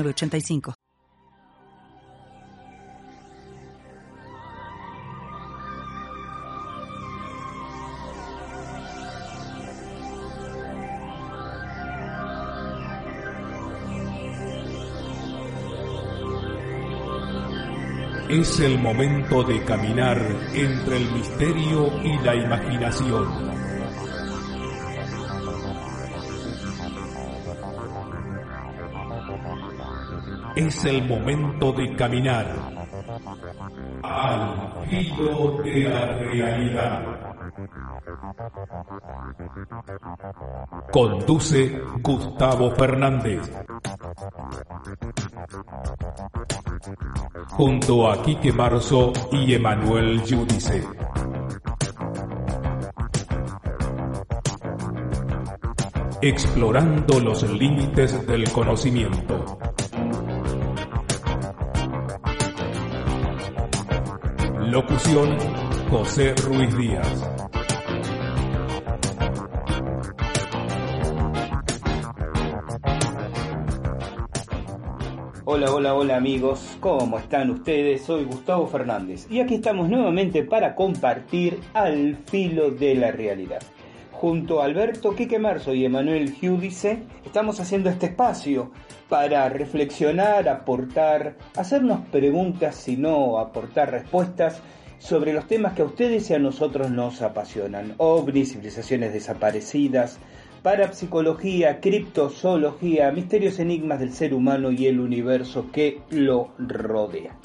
85 Es el momento de caminar entre el misterio y la imaginación Es el momento de caminar al filo de la realidad. Conduce Gustavo Fernández. Junto a Quique Marzo y Emanuel Judice. Explorando los límites del conocimiento. Locución, José Ruiz Díaz. Hola, hola, hola amigos, ¿cómo están ustedes? Soy Gustavo Fernández y aquí estamos nuevamente para compartir al filo de la realidad. Junto a Alberto Quique Marzo y Emanuel Giudice estamos haciendo este espacio para reflexionar, aportar, hacernos preguntas, si no aportar respuestas sobre los temas que a ustedes y a nosotros nos apasionan. OVNIs, civilizaciones desaparecidas, parapsicología, criptozoología, misterios enigmas del ser humano y el universo que lo rodea.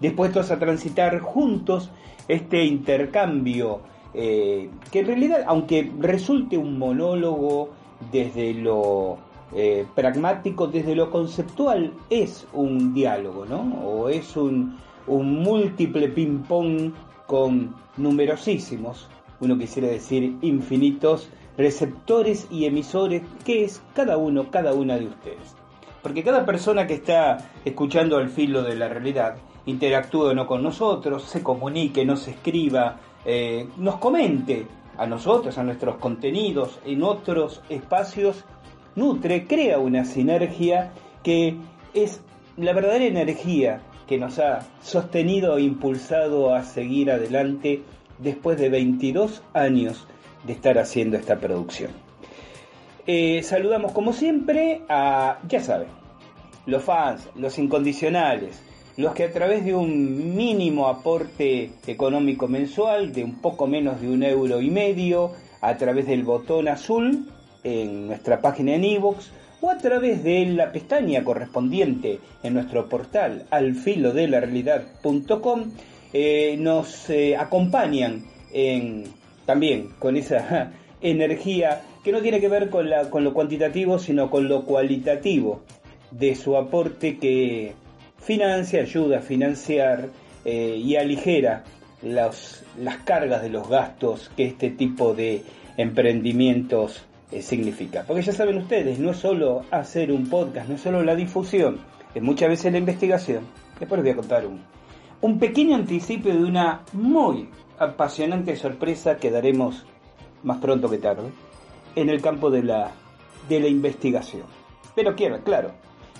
Dispuestos a transitar juntos este intercambio eh, que en realidad, aunque resulte un monólogo desde lo eh, pragmático desde lo conceptual es un diálogo, ¿no? O es un, un múltiple ping-pong con numerosísimos, uno quisiera decir infinitos, receptores y emisores, que es cada uno, cada una de ustedes. Porque cada persona que está escuchando al filo de la realidad interactúe no con nosotros, se comunique, nos escriba, eh, nos comente a nosotros, a nuestros contenidos, en otros espacios nutre, crea una sinergia que es la verdadera energía que nos ha sostenido e impulsado a seguir adelante después de 22 años de estar haciendo esta producción. Eh, saludamos como siempre a, ya saben, los fans, los incondicionales, los que a través de un mínimo aporte económico mensual de un poco menos de un euro y medio, a través del botón azul, en nuestra página en iVoox o a través de la pestaña correspondiente en nuestro portal alfilodelarrealidad.com eh, nos eh, acompañan también con esa energía que no tiene que ver con, la, con lo cuantitativo sino con lo cualitativo de su aporte que financia, ayuda a financiar eh, y aligera las cargas de los gastos que este tipo de emprendimientos eh, significa. Porque ya saben ustedes, no es solo hacer un podcast, no es solo la difusión, es muchas veces la investigación. Después les voy a contar un, un pequeño anticipo de una muy apasionante sorpresa que daremos más pronto que tarde en el campo de la, de la investigación. Pero quiero, claro,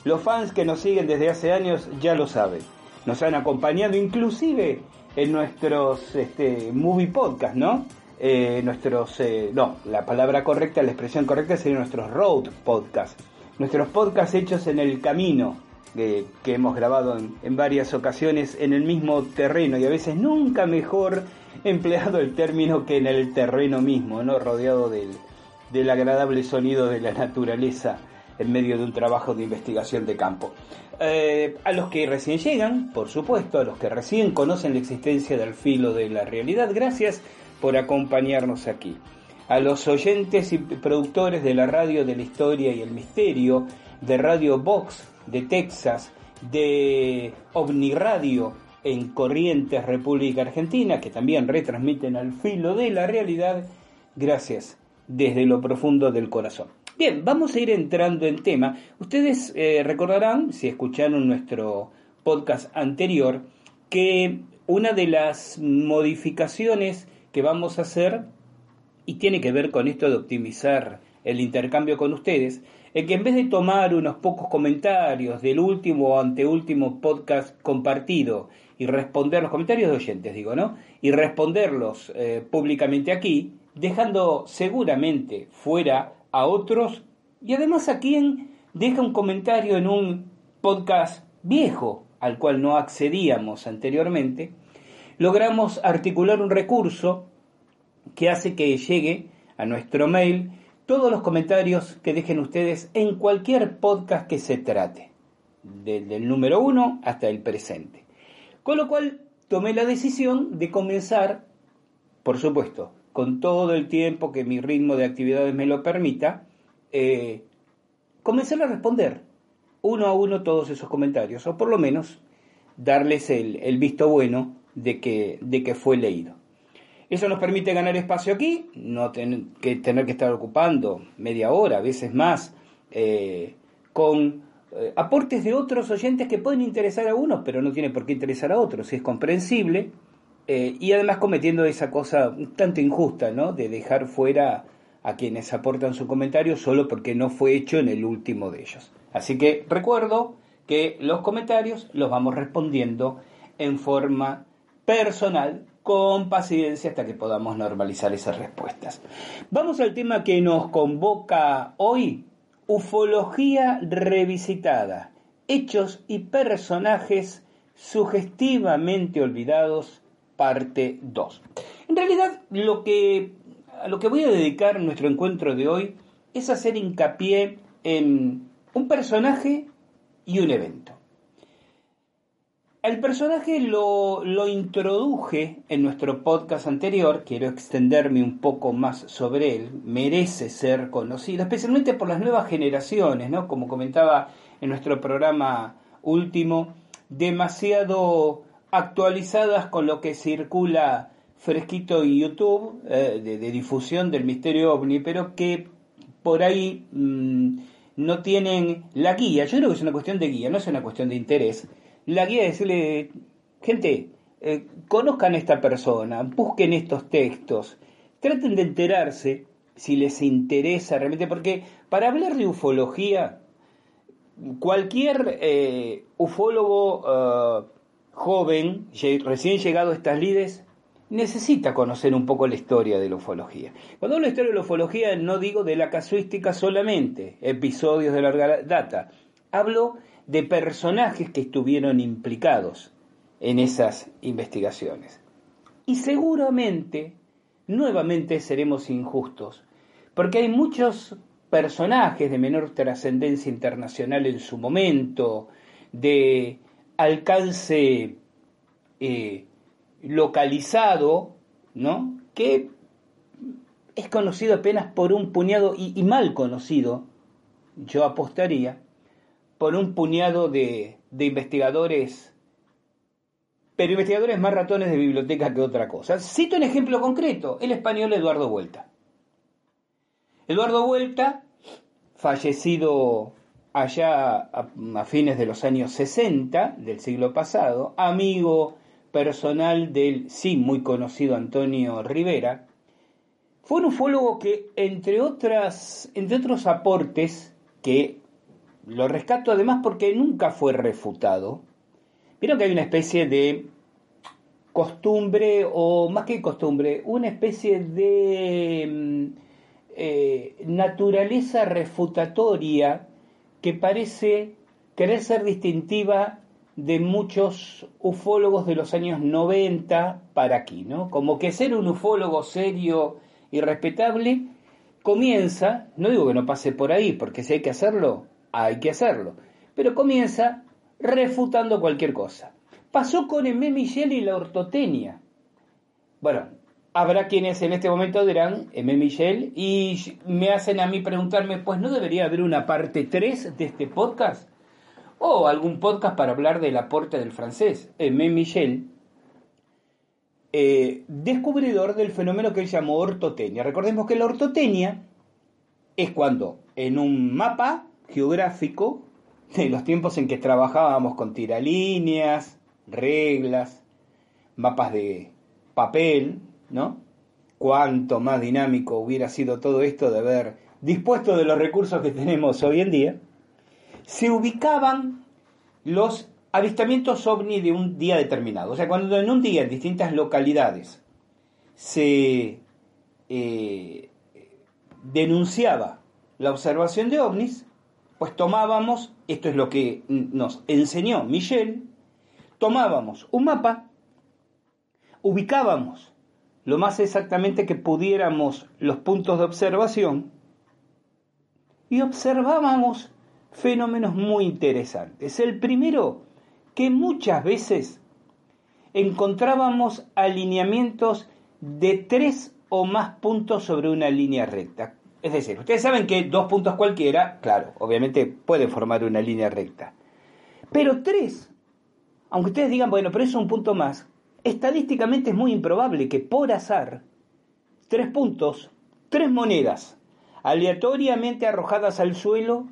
los fans que nos siguen desde hace años ya lo saben. Nos han acompañado inclusive en nuestros este, movie podcast, ¿no? Eh, nuestros, eh, no, la palabra correcta, la expresión correcta sería nuestros road podcast, nuestros podcasts hechos en el camino, que hemos grabado en, varias ocasiones en el mismo terreno y a veces nunca mejor empleado el término que en el terreno mismo, ¿no? rodeado del, del agradable sonido de la naturaleza en medio de un trabajo de investigación de campo. Eh, a los que recién llegan, por supuesto, a los que recién conocen la existencia del filo de la realidad, gracias por acompañarnos aquí. A los oyentes y productores de la radio de la historia y el misterio, de Radio Box, de Texas, de OVNI Radio en Corrientes, República Argentina, que también retransmiten al filo de la realidad. Gracias desde lo profundo del corazón. Bien, vamos a ir entrando en tema. Ustedes eh, recordarán, si escucharon nuestro podcast anterior, que una de las modificaciones que vamos a hacer, y tiene que ver con esto de optimizar el intercambio con ustedes, es que en vez de tomar unos pocos comentarios del último o anteúltimo podcast compartido y responder los comentarios de oyentes, digo, ¿no? Y responderlos eh, públicamente aquí, dejando seguramente fuera a otros y además a quien deja un comentario en un podcast viejo al cual no accedíamos anteriormente, logramos articular un recurso que hace que llegue a nuestro mail todos los comentarios que dejen ustedes en cualquier podcast que se trate, desde el número uno hasta el presente. Con lo cual tomé la decisión de comenzar, por supuesto, con todo el tiempo que mi ritmo de actividades me lo permita, eh, comenzar a responder uno a uno todos esos comentarios, o por lo menos darles el, visto bueno de que, de que fue leído. Eso nos permite ganar espacio aquí, no que, tener que estar ocupando media hora, a veces más, eh, con eh, aportes de otros oyentes que pueden interesar a unos, pero no tiene por qué interesar a otros, es comprensible, eh, y además cometiendo esa cosa un tanto injusta, ¿no? De dejar fuera a quienes aportan su comentario solo porque no fue hecho en el último de ellos. Así que recuerdo que los comentarios los vamos respondiendo en forma personal con paciencia hasta que podamos normalizar esas respuestas. Vamos al tema que nos convoca hoy, ufología revisitada, hechos y personajes sugestivamente olvidados, parte 2. En realidad, lo que, a lo que voy a dedicar nuestro encuentro de hoy es hacer hincapié en un personaje y un evento. El personaje lo, lo, introduje en nuestro podcast anterior, quiero extenderme un poco más sobre él, merece ser conocido, especialmente por las nuevas generaciones, ¿no? Como comentaba en nuestro programa último, demasiado actualizadas con lo que circula fresquito en YouTube, eh, de, difusión del misterio ovni, pero que por ahí mm, no tienen la guía. Yo creo que es una cuestión de guía, no es una cuestión de interés. La guía es decirle, gente, eh, conozcan a esta persona, busquen estos textos, traten de enterarse si les interesa realmente, porque para hablar de ufología, cualquier eh, ufólogo joven, recién llegado a estas lides, necesita conocer un poco la historia de la ufología. Cuando hablo de historia de la ufología no digo de la casuística solamente, episodios de larga data. Hablo de personajes que estuvieron implicados en esas investigaciones. Y seguramente, nuevamente seremos injustos, porque hay muchos personajes de menor trascendencia internacional en su momento, de alcance eh, localizado, ¿no? Que es conocido apenas por un puñado, y, mal conocido, yo apostaría, por un puñado de, investigadores, pero investigadores más ratones de biblioteca que otra cosa. Cito un ejemplo concreto, el español Eduardo Vuelta. Eduardo Vuelta, fallecido allá a, fines de los años 60 del siglo pasado, amigo personal del sí muy conocido Antonio Rivera, fue un ufólogo que, entre, otras, entre otros aportes, que lo rescato además porque nunca fue refutado, vieron que hay una especie de costumbre, o más que costumbre, una especie de mm, eh, naturaleza refutatoria que parece querer ser distintiva de muchos ufólogos de los años 90 para aquí, ¿no? Como que ser un ufólogo serio y respetable comienza, no digo que no pase por ahí, porque si hay que hacerlo, hay que hacerlo, pero comienza refutando cualquier cosa. Pasó con M. Michel y la ortotenia. Bueno, habrá quienes en este momento dirán M. Michel y me hacen a mí preguntarme, pues no debería haber una parte 3 de este podcast. o algún podcast para hablar del aporte del francés, Aimé Michel, eh, descubridor del fenómeno que él llamó ortotenia. Recordemos que la ortotenia es cuando en un mapa geográfico de los tiempos en que trabajábamos con tiralíneas, reglas, mapas de papel, ¿no? Cuánto más dinámico hubiera sido todo esto de haber dispuesto de los recursos que tenemos hoy en día, se ubicaban los avistamientos ovni de un día determinado. O sea, cuando en un día en distintas localidades se eh, denunciaba la observación de ovnis, pues tomábamos, esto es lo que nos enseñó Michel, tomábamos un mapa, ubicábamos lo más exactamente que pudiéramos los puntos de observación y observábamos fenómenos muy interesantes. El primero, que muchas veces encontrábamos alineamientos de tres o más puntos sobre una línea recta. Es decir, ustedes saben que dos puntos cualquiera, claro, obviamente pueden formar una línea recta. Pero tres, aunque ustedes digan, bueno, pero es un punto más, estadísticamente es muy improbable que por azar, tres puntos, tres monedas, aleatoriamente arrojadas al suelo,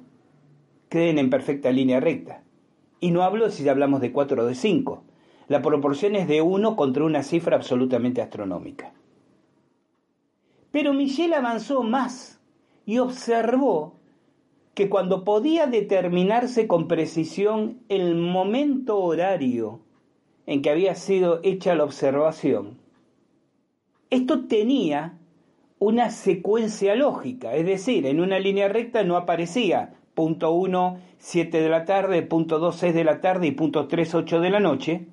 queden en perfecta línea recta. Y no hablo si hablamos de cuatro o de cinco. La proporción es de uno contra una cifra absolutamente astronómica. Pero Michel avanzó más y observó que cuando podía determinarse con precisión el momento horario en que había sido hecha la observación, esto tenía una secuencia lógica, es decir, en una línea recta no aparecía punto 1, 7 de la tarde, punto 2, 6 de la tarde y punto 3, 8 de la noche,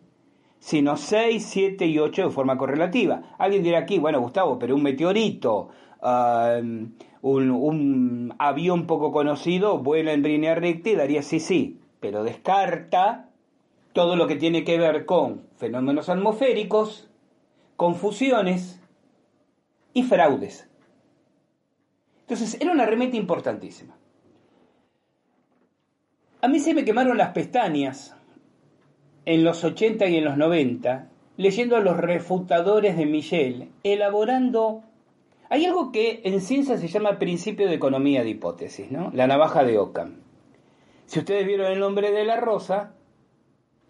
sino 6, 7 y 8 de forma correlativa. Alguien dirá aquí, bueno, Gustavo, pero un meteorito, um, un, avión poco conocido vuela en línea recta y daría sí, sí, pero descarta todo lo que tiene que ver con fenómenos atmosféricos, confusiones y fraudes. Entonces, era una remeta importantísima. A mí se me quemaron las pestañas en los 80 y en los 90 leyendo a los refutadores de Michel, elaborando hay algo que en ciencia se llama principio de economía de hipótesis, ¿no? La navaja de Ockham. Si ustedes vieron el nombre de la rosa,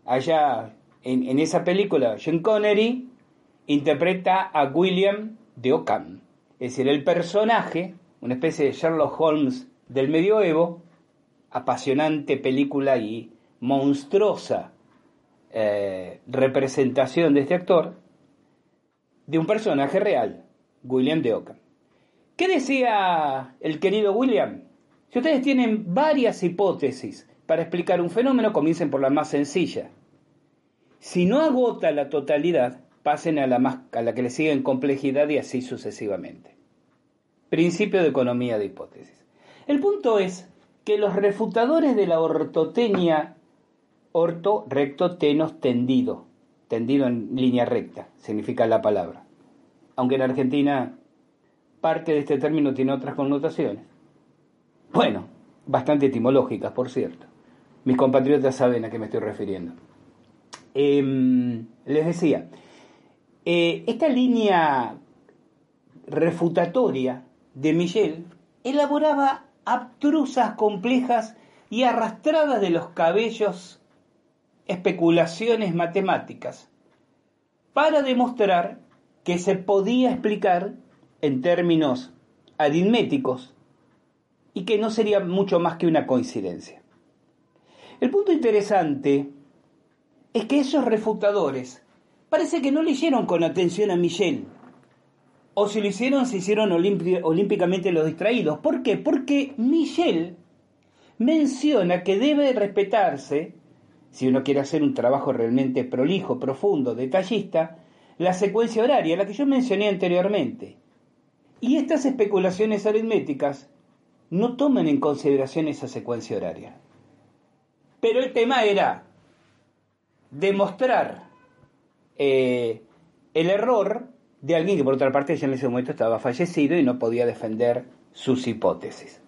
allá en, esa película, John Connery interpreta a William de Ockham. Es decir, el personaje, una especie de Sherlock Holmes del medioevo, apasionante película y monstruosa eh, representación de este actor, de un personaje real. William de Ockham. ¿Qué decía el querido William? Si ustedes tienen varias hipótesis para explicar un fenómeno, comiencen por la más sencilla. Si no agota la totalidad, pasen a la, más, a la que le sigue en complejidad y así sucesivamente. Principio de economía de hipótesis. El punto es que los refutadores de la ortotenia, orto, recto, tenos, tendido, tendido en línea recta, significa la palabra, aunque en Argentina parte de este término tiene otras connotaciones. Bueno, bastante etimológicas, por cierto. Mis compatriotas saben a qué me estoy refiriendo. Em, les decía, eh, esta línea refutatoria de Michel elaboraba abstrusas, complejas y arrastradas de los cabellos especulaciones matemáticas para demostrar que se podía explicar en términos aritméticos y que no sería mucho más que una coincidencia. El punto interesante es que esos refutadores parece que no leyeron con atención a Michel, o si lo hicieron, se hicieron olímpicamente los distraídos. ¿Por qué? Porque Michel menciona que debe respetarse, si uno quiere hacer un trabajo realmente prolijo, profundo, detallista, la secuencia horaria, la que yo mencioné anteriormente. Y estas especulaciones aritméticas no toman en consideración esa secuencia horaria. Pero el tema era demostrar eh, el error de alguien que por otra parte ya en ese momento estaba fallecido y no podía defender sus hipótesis.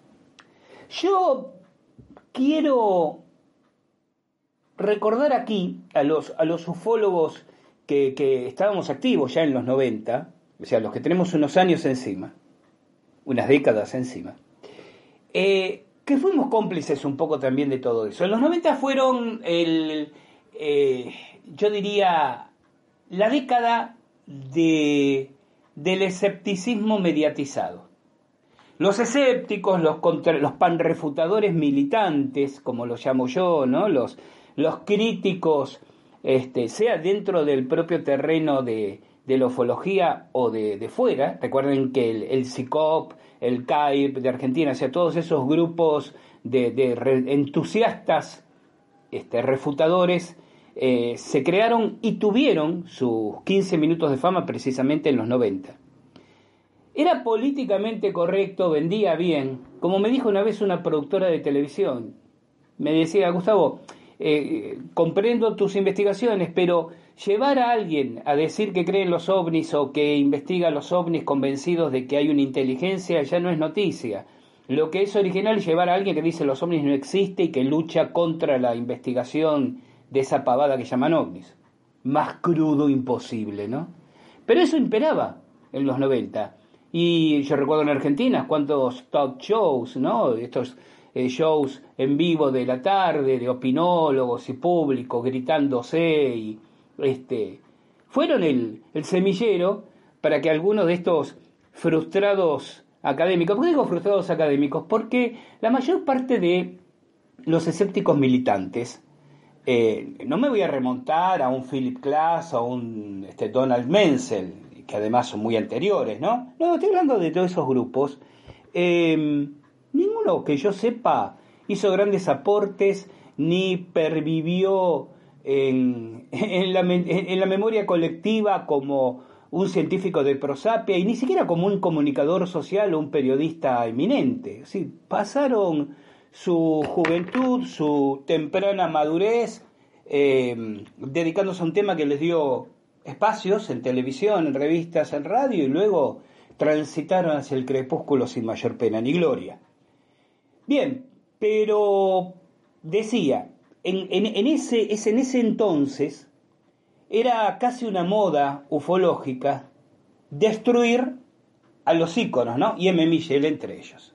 Yo quiero recordar aquí a los, a los ufólogos que, estábamos activos ya en los 90, o sea, los que tenemos unos años encima, unas décadas encima, eh, que fuimos cómplices un poco también de todo eso. En los 90 fueron el, eh, yo diría, la década de, del escepticismo mediatizado. Los escépticos, los, los panrefutadores militantes, como los llamo yo, ¿no? los, los críticos, este, sea dentro del propio terreno de, la ufología o de, fuera. Recuerden que el, el CICOP, el CAIP de Argentina, o sea, todos esos grupos de, de entusiastas este, refutadores eh, se crearon y tuvieron sus 15 minutos de fama precisamente en los 90. Era políticamente correcto, vendía bien, como me dijo una vez una productora de televisión. Me decía, Gustavo, eh, comprendo tus investigaciones, pero llevar a alguien a decir que cree en los ovnis o que investiga los ovnis convencidos de que hay una inteligencia ya no es noticia. Lo que es original es llevar a alguien que dice los ovnis no existe y que lucha contra la investigación de esa pavada que llaman ovnis. Más crudo imposible, ¿no? Pero eso imperaba en los 90. Y yo recuerdo en Argentina cuántos talk shows, ¿no? Estos eh, shows en vivo de la tarde, de opinólogos y públicos gritándose y este fueron el, el semillero para que algunos de estos frustrados académicos, ¿por qué digo frustrados académicos? Porque la mayor parte de los escépticos militantes eh, no me voy a remontar a un Philip Glass o a un este, Donald Menzel, que además son muy anteriores, ¿no? No, estoy hablando de todos esos grupos. Em, ninguno que yo sepa hizo grandes aportes ni pervivió en, la, en la memoria colectiva como un científico de prosapia y ni siquiera como un comunicador social o un periodista eminente. Sí, pasaron su juventud, su temprana madurez, eh, dedicándose a un tema que les dio espacios en televisión, en revistas, en radio y luego transitaron hacia el crepúsculo sin mayor pena ni gloria. Bien, pero decía, en, ese, es en ese entonces era casi una moda ufológica destruir a los íconos, ¿no? Y M. Michel entre ellos.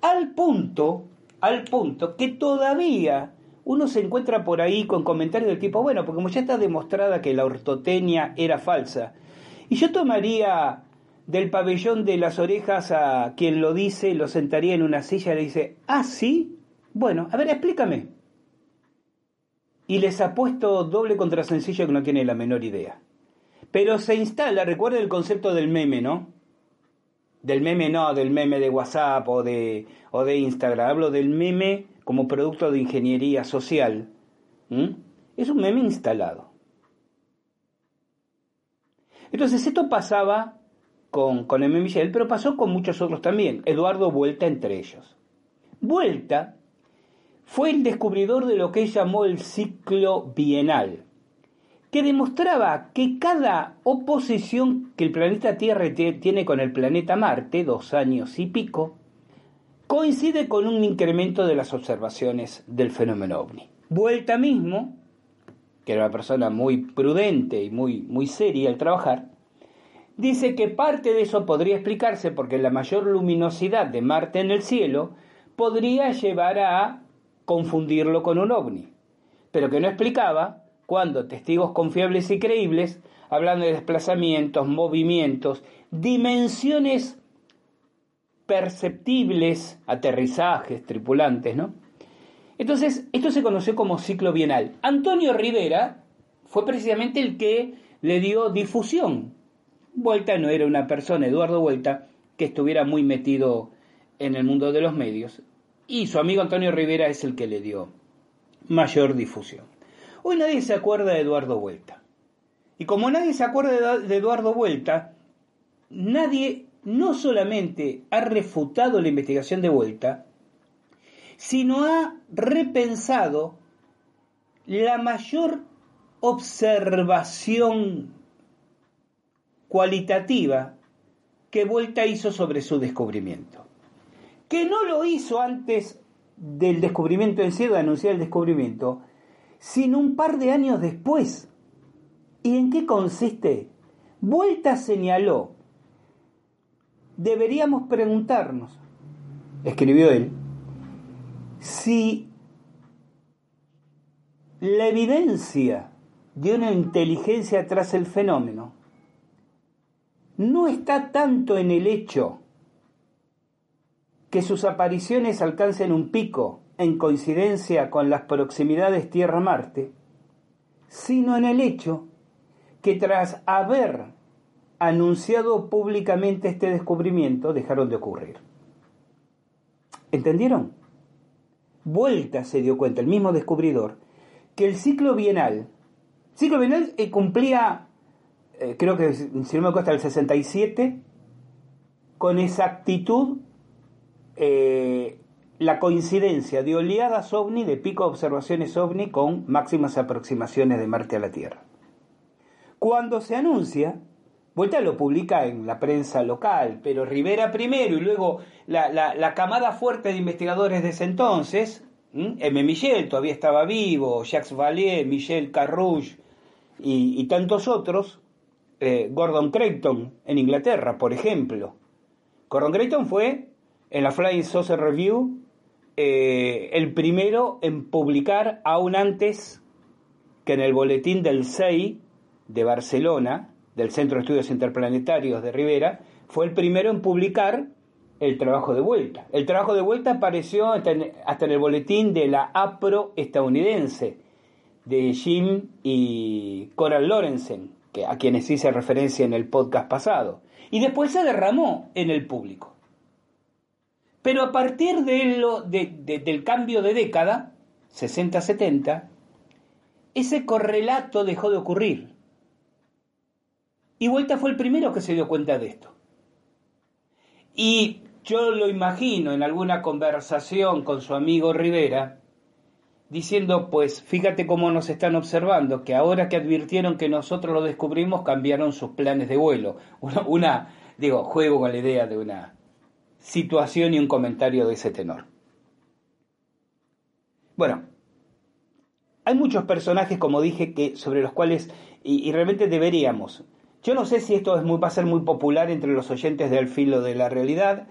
Al punto al punto que todavía uno se encuentra por ahí con comentarios del tipo, bueno, porque como ya está demostrada que la ortotenia era falsa, y yo tomaría del pabellón de las orejas a quien lo dice, lo sentaría en una silla y le dice, ah, sí, bueno, a ver, explícame. Y les ha puesto doble contra sencillo que no tiene la menor idea. Pero se instala, recuerda el concepto del meme, ¿no? Del meme no, del meme de WhatsApp o de, o de Instagram. Hablo del meme como producto de ingeniería social. Es un meme instalado. Entonces esto pasaba con, con M. Michel, pero pasó con muchos otros también. Eduardo Vuelta entre ellos. Vuelta fue el descubridor de lo que él llamó el ciclo bienal que demostraba que cada oposición que el planeta Tierra tiene con el planeta Marte, dos años y pico, coincide con un incremento de las observaciones del fenómeno ovni. Vuelta mismo, que era una persona muy prudente y muy, muy seria al trabajar, dice que parte de eso podría explicarse porque la mayor luminosidad de Marte en el cielo podría llevar a confundirlo con un ovni, pero que no explicaba cuando testigos confiables y creíbles hablan de desplazamientos, movimientos, dimensiones perceptibles, aterrizajes, tripulantes, ¿no? Entonces, esto se conoció como ciclo bienal. Antonio Rivera fue precisamente el que le dio difusión. Vuelta no era una persona, Eduardo Vuelta, que estuviera muy metido en el mundo de los medios. Y su amigo Antonio Rivera es el que le dio mayor difusión. Hoy nadie se acuerda de Eduardo Vuelta. Y como nadie se acuerda de Eduardo Vuelta, nadie no solamente ha refutado la investigación de Vuelta, sino ha repensado la mayor observación cualitativa que Vuelta hizo sobre su descubrimiento. Que no lo hizo antes del descubrimiento en sí, de anunciar el descubrimiento, sino un par de años después. ¿Y en qué consiste? Vuelta señaló, deberíamos preguntarnos, escribió él, si la evidencia de una inteligencia tras el fenómeno no está tanto en el hecho que sus apariciones alcancen un pico en coincidencia con las proximidades Tierra-Marte, sino en el hecho que tras haber anunciado públicamente este descubrimiento dejaron de ocurrir. ¿Entendieron? Vuelta se dio cuenta, el mismo descubridor, que el ciclo bienal, ciclo bienal eh, cumplía, eh, creo que si no me acuerdo, hasta el 67, con exactitud eh, la coincidencia de oleadas ovni, de pico de observaciones ovni con máximas aproximaciones de Marte a la Tierra. Cuando se anuncia, Vuelta lo publica en la prensa local, pero Rivera primero y luego la, camada fuerte de investigadores de ese entonces, M. Michel todavía estaba vivo, Jacques Vallée, Michel Carrouge y, tantos otros, eh, Gordon Creighton en Inglaterra, por ejemplo. Gordon Creighton fue en la Flying Saucer Review eh, el primero en publicar aún antes que en el boletín del CEI de Barcelona, del Centro de Estudios Interplanetarios de Rivera, fue el primero en publicar el trabajo de vuelta. El trabajo de vuelta apareció hasta en, el boletín de la APRO estadounidense, de Jim y Coral Lorenzen, que, a quienes hice referencia en el podcast pasado. Y después se derramó en el público. Pero a partir de lo, del cambio de década, 60-70, ese correlato dejó de ocurrir. Y Vuelta fue el primero que se dio cuenta de esto. Y yo lo imagino en alguna conversación con su amigo Rivera, diciendo, pues fíjate cómo nos están observando, que ahora que advirtieron que nosotros lo descubrimos, cambiaron sus planes de vuelo. Una, digo, juego con la idea de una situación y un comentario de ese tenor. Bueno, hay muchos personajes, como dije, que sobre los cuales, y realmente deberíamos yo no sé si esto es muy, va a ser muy popular entre los oyentes del filo de la realidad.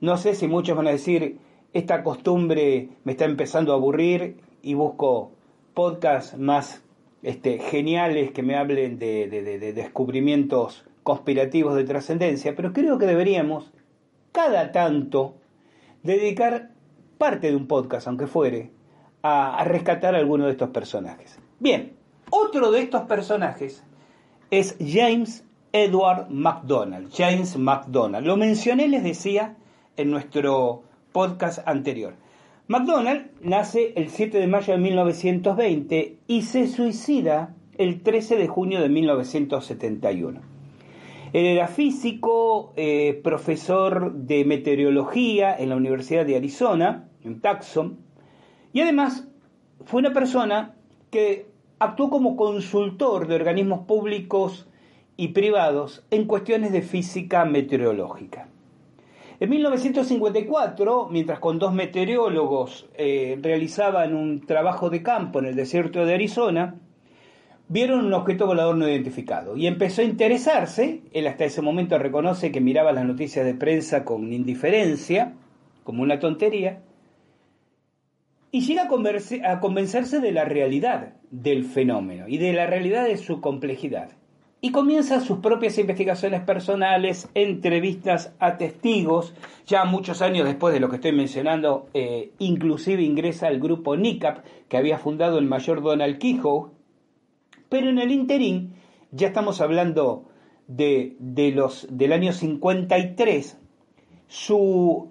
No sé si muchos van a decir, esta costumbre me está empezando a aburrir y busco podcasts más este, geniales que me hablen de, de descubrimientos conspirativos de trascendencia, pero creo que deberíamos, cada tanto, dedicar parte de un podcast, aunque fuere, a, rescatar alguno de estos personajes. Bien, otro de estos personajes es James Edward MacDonald. James MacDonald. Lo mencioné, les decía, en nuestro podcast anterior. MacDonald nace el 7 de mayo de 1920 y se suicida el 13 de junio de 1971. Él era físico, eh, profesor de meteorología en la Universidad de Arizona, en Tucson, y además fue una persona que actuó como consultor de organismos públicos y privados en cuestiones de física meteorológica. En 1954, mientras con dos meteorólogos eh, realizaban un trabajo de campo en el desierto de Arizona, vieron un objeto volador no identificado y empezó a interesarse. Él hasta ese momento reconoce que miraba las noticias de prensa con indiferencia, como una tontería, y llega a, convencerse de la realidad del fenómeno y de la realidad de su complejidad. Y comienza sus propias investigaciones personales, entrevistas a testigos, ya muchos años después de lo que estoy mencionando, eh, inclusive ingresa al grupo NICAP que había fundado el mayor Donald Kehoe, pero en el interín, ya estamos hablando de, de los, del año 53, su,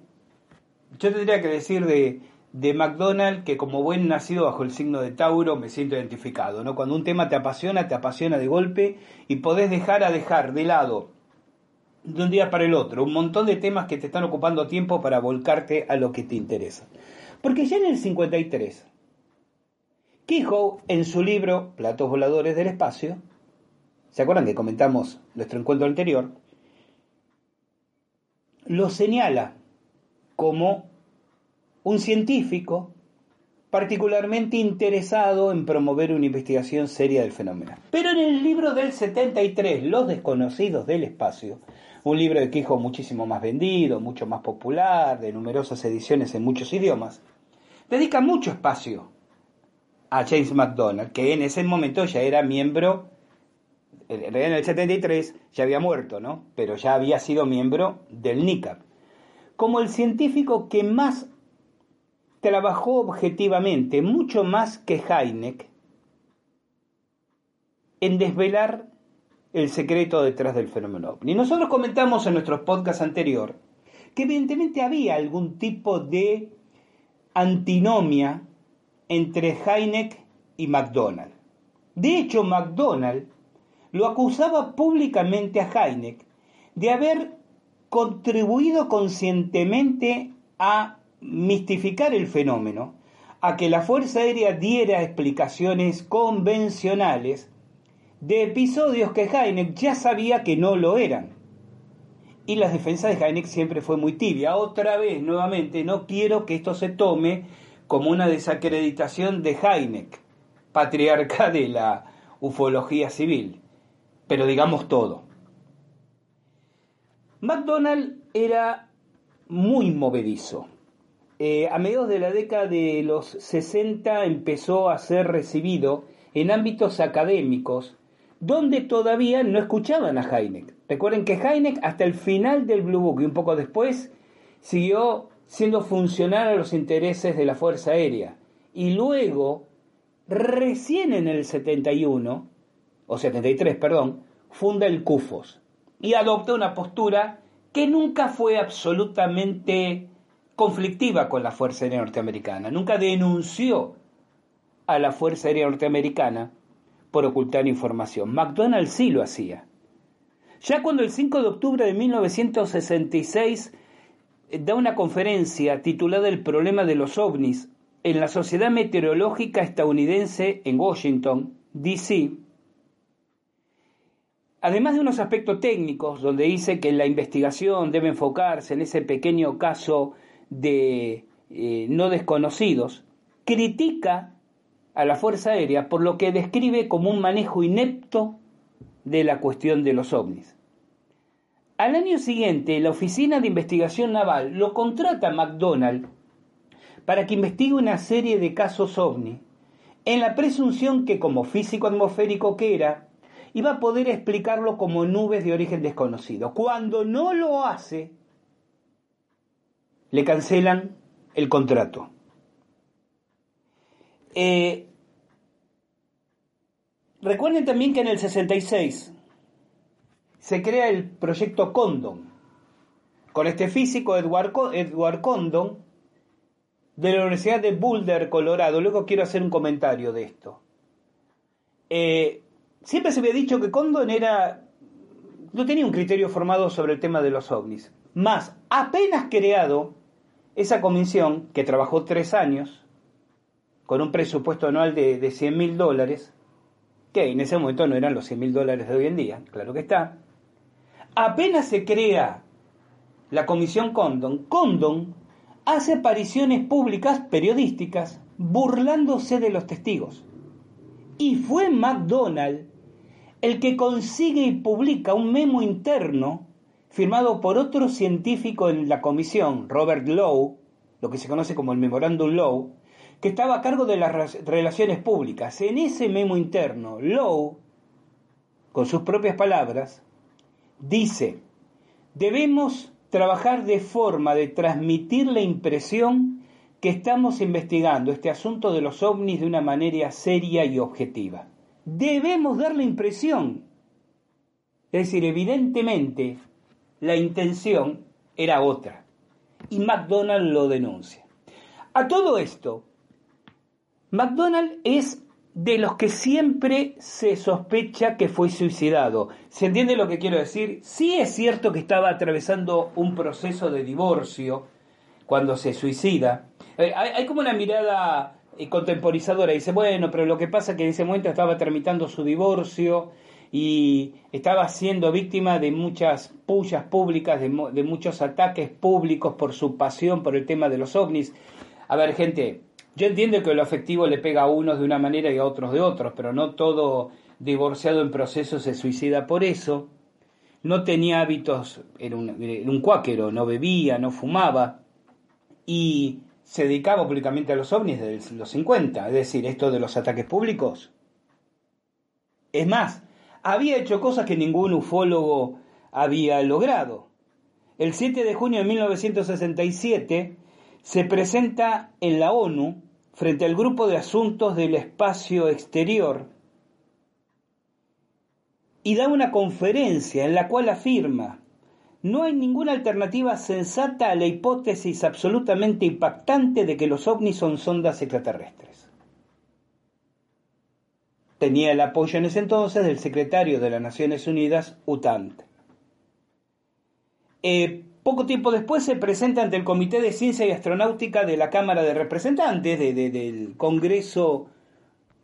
yo tendría que decir de, de McDonald que como buen nacido bajo el signo de Tauro me siento identificado, ¿no? Cuando un tema te apasiona, te apasiona de golpe y podés dejar a dejar de lado de un día para el otro un montón de temas que te están ocupando tiempo para volcarte a lo que te interesa. Porque ya en el 53, Kehoe en su libro Platos voladores del espacio, ¿se acuerdan que comentamos nuestro encuentro anterior? Lo señala como un científico particularmente interesado en promover una investigación seria del fenómeno. Pero en el libro del 73, Los desconocidos del espacio, un libro de Quijo muchísimo más vendido, mucho más popular, de numerosas ediciones en muchos idiomas, dedica mucho espacio a James McDonald, que en ese momento ya era miembro, en el 73 ya había muerto, ¿no? Pero ya había sido miembro del NICAP, como el científico que más trabajó objetivamente, mucho más que Heineck, en desvelar el secreto detrás del fenómeno ovni. Nosotros comentamos en nuestros podcasts anterior que evidentemente había algún tipo de antinomia entre Heineck y McDonald. De hecho, McDonald lo acusaba públicamente a Heineck de haber contribuido conscientemente a mistificar el fenómeno, a que la Fuerza Aérea diera explicaciones convencionales de episodios que Heineck ya sabía que no lo eran. Y la defensa de Heineck siempre fue muy tibia. Otra vez, nuevamente, no quiero que esto se tome como una desacreditación de Heineck, patriarca de la ufología civil. Pero digamos todo. McDonald era muy movedizo. Eh, a mediados de la década de los 60 empezó a ser recibido en ámbitos académicos donde todavía no escuchaban a Heineck. Recuerden que Heineck hasta el final del Blue Book y un poco después siguió siendo funcional a los intereses de la Fuerza Aérea. Y luego, recién en el 71, o 73, perdón, funda el CUFOS y adopta una postura que nunca fue absolutamente conflictiva con la Fuerza Aérea Norteamericana, nunca denunció a la Fuerza Aérea Norteamericana por ocultar información. McDonald's sí lo hacía. Ya cuando el 5 de octubre de 1966 eh, da una conferencia titulada El problema de los ovnis en la Sociedad Meteorológica Estadounidense en Washington, D.C., además de unos aspectos técnicos, donde dice que la investigación debe enfocarse en ese pequeño caso de eh, no desconocidos, critica a la Fuerza Aérea por lo que describe como un manejo inepto de la cuestión de los ovnis. Al año siguiente, la Oficina de Investigación Naval lo contrata a McDonald para que investigue una serie de casos ovni, en la presunción que como físico atmosférico que era, iba a poder explicarlo como nubes de origen desconocido. Cuando no lo hace, le cancelan el contrato. Eh, Recuerden también que en el 66 se crea el proyecto Condon, con este físico Edward, Condon de la Universidad de Boulder, Colorado. Luego quiero hacer un comentario de esto. Eh, siempre se había dicho que Condon era no tenía un criterio formado sobre el tema de los ovnis. Más, apenas creado esa comisión, que trabajó tres años, con un presupuesto anual de, de 100 mil dólares, que en ese momento no eran los 100 mil dólares de hoy en día, claro que está, apenas se crea la comisión Condon, Condon hace apariciones públicas periodísticas burlándose de los testigos. Y fue McDonald el que consigue y publica un memo interno firmado por otro científico en la comisión, Robert Lowe, lo que se conoce como el Memorándum Lowe, que estaba a cargo de las relaciones públicas. En ese memo interno, Lowe, con sus propias palabras, dice, debemos trabajar de forma de transmitir la impresión que estamos investigando este asunto de los ovnis de una manera seria y objetiva. Debemos dar la impresión. Es decir, evidentemente la intención era otra. Y McDonald lo denuncia. A todo esto, McDonald es de los que siempre se sospecha que fue suicidado. ¿Se entiende lo que quiero decir? Sí es cierto que estaba atravesando un proceso de divorcio cuando se suicida. Eh, hay, como una mirada eh, contemporizadora. Dice, bueno, pero lo que pasa es que en ese momento estaba tramitando su divorcio y estaba siendo víctima de muchas pullas públicas, de, de muchos ataques públicos por su pasión por el tema de los ovnis. A ver, gente, Yo entiendo que lo afectivo le pega a unos de una manera y a otros de otros, pero no todo divorciado en proceso se suicida por eso. No tenía hábitos, era un, era un cuáquero, no bebía, no fumaba y se dedicaba públicamente a los ovnis desde los 50, es decir, esto de los ataques públicos. Es más, había hecho cosas que ningún ufólogo había logrado. El 7 de junio de 1967 se presenta en la ONU frente al Grupo de Asuntos del Espacio Exterior y da una conferencia en la cual afirma no hay ninguna alternativa sensata a la hipótesis absolutamente impactante de que los ovnis son sondas extraterrestres. Tenía el apoyo en ese entonces del secretario de las Naciones Unidas, UTANT. Eh, poco tiempo después se presenta ante el Comité de Ciencia y Astronáutica de la Cámara de Representantes del Congreso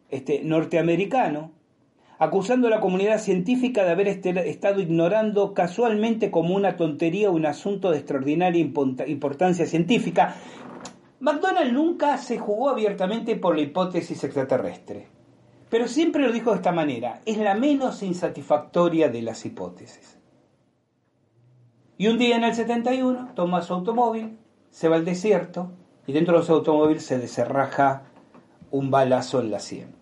este, norteamericano, acusando a la comunidad científica de haber este, estado ignorando casualmente como una tontería un asunto de extraordinaria importancia científica. McDonald nunca se jugó abiertamente por la hipótesis extraterrestre, pero siempre lo dijo de esta manera, es la menos insatisfactoria de las hipótesis. Y un día en el 71 toma su automóvil, se va al desierto y dentro de su automóvil se deserraja un balazo en la sien.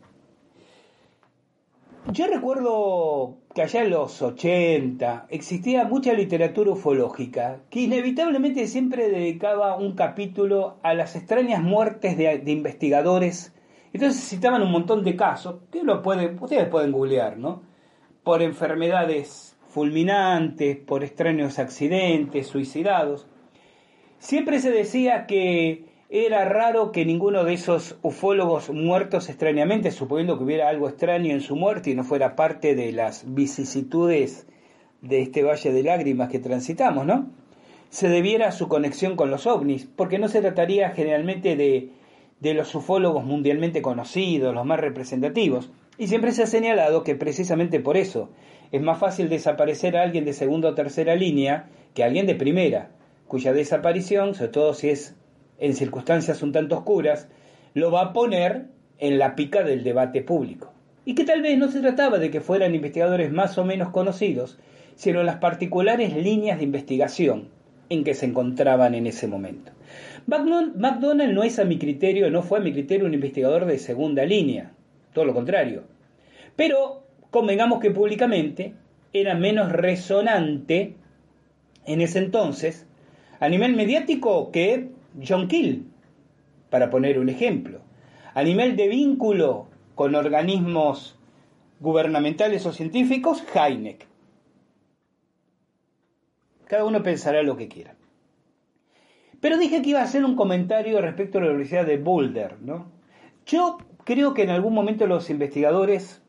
Yo recuerdo que allá en los 80 existía mucha literatura ufológica que inevitablemente siempre dedicaba un capítulo a las extrañas muertes de, investigadores. Entonces citaban un montón de casos que uno puede, ustedes pueden googlear, ¿no? Por enfermedades fulminantes, por extraños accidentes, suicidados. Siempre se decía que era raro que ninguno de esos ufólogos muertos extrañamente, suponiendo que hubiera algo extraño en su muerte y no fuera parte de las vicisitudes de este valle de lágrimas que transitamos, ¿no? Se debiera a su conexión con los ovnis, porque no se trataría generalmente de, de los ufólogos mundialmente conocidos, los más representativos. Y siempre se ha señalado que precisamente por eso es más fácil desaparecer a alguien de segunda o tercera línea que a alguien de primera, cuya desaparición, sobre todo si es en circunstancias un tanto oscuras, lo va a poner en la pica del debate público. Y que tal vez no se trataba de que fueran investigadores más o menos conocidos, sino las particulares líneas de investigación en que se encontraban en ese momento. McDonald no es a mi criterio, no fue a mi criterio un investigador de segunda línea, todo lo contrario. Pero convengamos que públicamente era menos resonante en ese entonces a nivel mediático que John Kill, para poner un ejemplo. A nivel de vínculo con organismos gubernamentales o científicos, Heineck. Cada uno pensará lo que quiera. Pero dije que iba a hacer un comentario respecto a la Universidad de Boulder, ¿no? Yo creo que en algún momento los investigadores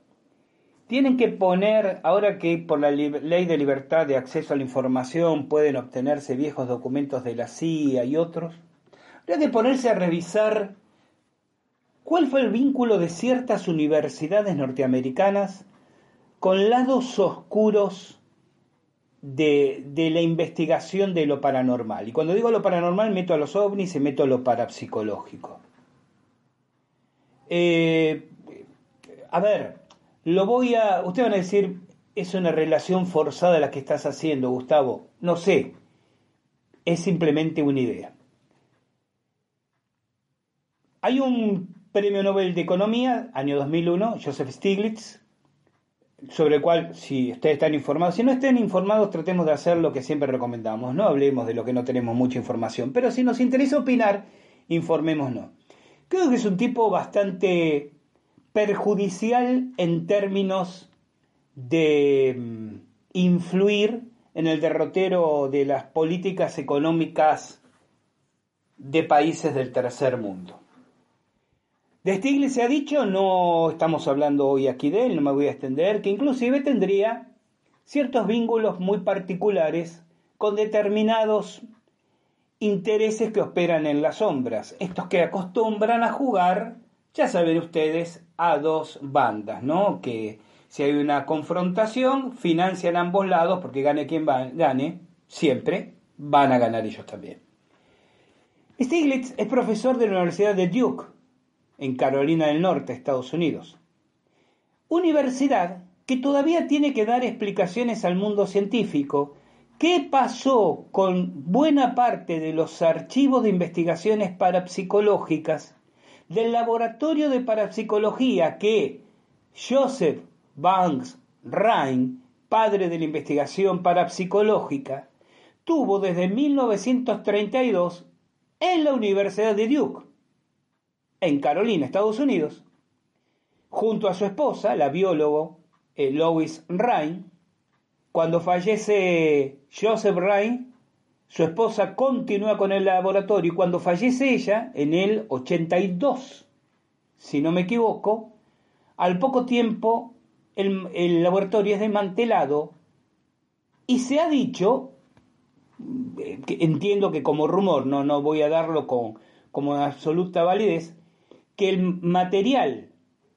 tienen que poner, ahora que por la ley de libertad de acceso a la información pueden obtenerse viejos documentos de la CIA y otros, habría que ponerse a revisar cuál fue el vínculo de ciertas universidades norteamericanas con lados oscuros de, la investigación de lo paranormal. Y cuando digo lo paranormal meto a los ovnis y meto a lo parapsicológico. Eh, a ver, lo voy a... Ustedes van a decir, es una relación forzada la que estás haciendo, Gustavo. No sé, es simplemente una idea. Hay un premio Nobel de Economía, año 2001, Joseph Stiglitz, sobre el cual, si ustedes están informados, si no estén informados, tratemos de hacer lo que siempre recomendamos, no hablemos de lo que no tenemos mucha información, pero si nos interesa opinar, informémonos. Creo que es un tipo bastante perjudicial en términos de mm, influir en el derrotero de las políticas económicas de países del tercer mundo. De Stiglitz se ha dicho, no estamos hablando hoy aquí de él, no me voy a extender, que inclusive tendría ciertos vínculos muy particulares con determinados intereses que operan en las sombras, estos que acostumbran a jugar, ya saben ustedes, a dos bandas, ¿no? Que si hay una confrontación, financian ambos lados, porque gane quien gane, siempre van a ganar ellos también. Stiglitz es profesor de la Universidad de Duke, en Carolina del Norte, Estados Unidos. Universidad que todavía tiene que dar explicaciones al mundo científico. ¿Qué pasó con buena parte de los archivos de investigaciones parapsicológicas del laboratorio de parapsicología que Joseph Banks Rhine, padre de la investigación parapsicológica, tuvo desde 1932 en la Universidad de Duke, en Carolina, Estados Unidos, junto a su esposa, la biólogo eh, Lois Rhine. Cuando fallece Joseph Rhine, su esposa continúa con el laboratorio. Y cuando fallece ella, en el 82, si no me equivoco, al poco tiempo el, laboratorio es desmantelado. Y se ha dicho, eh, entiendo que como rumor, no, no voy a darlo con, como absoluta validez, que el material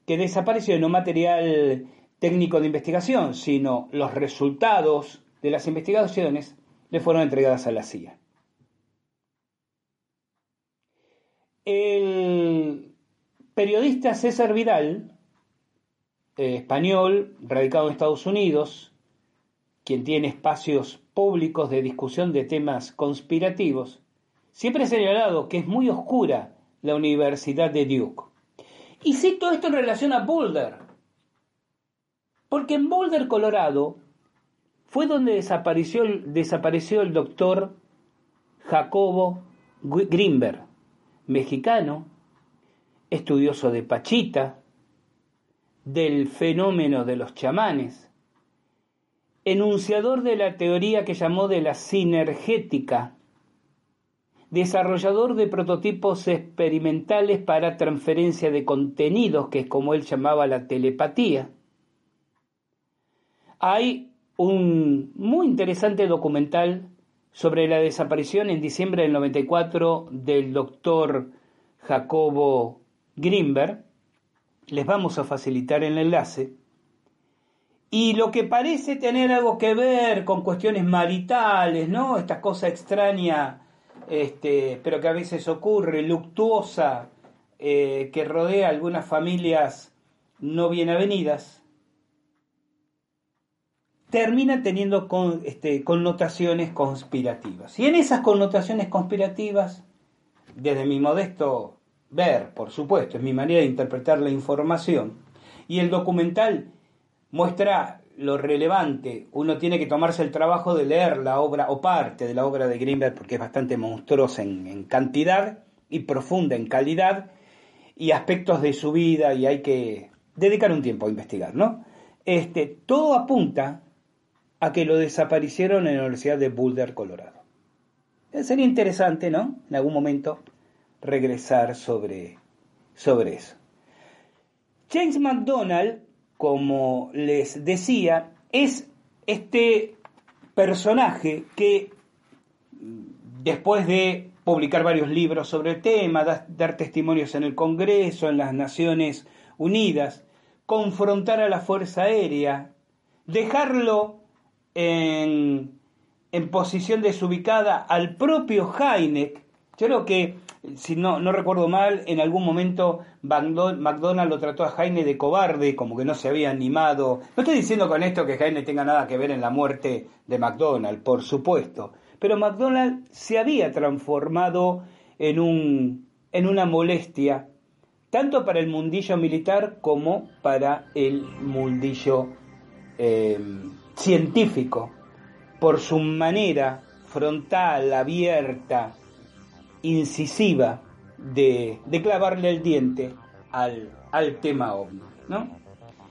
que desapareció, no material técnico de investigación, sino los resultados de las investigaciones, le fueron entregadas a la CIA. El periodista César Vidal, eh, español, radicado en Estados Unidos, quien tiene espacios públicos de discusión de temas conspirativos, siempre ha señalado que es muy oscura la Universidad de Duke. Y cito esto en relación a Boulder, porque en Boulder, Colorado, fue donde desapareció, desapareció el doctor Jacobo Grimberg, mexicano, estudioso de Pachita, del fenómeno de los chamanes, enunciador de la teoría que llamó de la sinergética, desarrollador de prototipos experimentales para transferencia de contenidos, que es como él llamaba la telepatía. Hay un muy interesante documental sobre la desaparición en diciembre del 94 del doctor Jacobo Grimberg. Les vamos a facilitar el enlace. Y lo que parece tener algo que ver con cuestiones maritales, ¿no? Esta cosa extraña, este, pero que a veces ocurre, luctuosa, eh, que rodea algunas familias no bien avenidas, termina teniendo este, connotaciones conspirativas. Y en esas connotaciones conspirativas, desde mi modesto ver, por supuesto, es mi manera de interpretar la información, y el documental muestra lo relevante, uno tiene que tomarse el trabajo de leer la obra o parte de la obra de Greenberg porque es bastante monstruosa en, cantidad y profunda en calidad y aspectos de su vida y hay que dedicar un tiempo a investigar, ¿no? Este, todo apunta a que lo desaparecieron en la Universidad de Boulder, Colorado. Sería interesante, ¿no? En algún momento regresar sobre, sobre eso. James McDonald, como les decía, es este personaje que después de publicar varios libros sobre el tema, dar testimonios en el Congreso, en las Naciones Unidas, confrontar a la Fuerza Aérea, dejarlo en, posición desubicada al propio Heineck. Yo creo que, si no, no recuerdo mal, en algún momento McDonald lo trató a Heine de cobarde, como que no se había animado. No estoy diciendo con esto que Heine tenga nada que ver en la muerte de McDonald, por supuesto. Pero McDonald se había transformado en, un, en una molestia, tanto para el mundillo militar como para el mundillo eh, científico, por su manera frontal, abierta, incisiva de, de clavarle el diente al, al tema ovni. ¿no?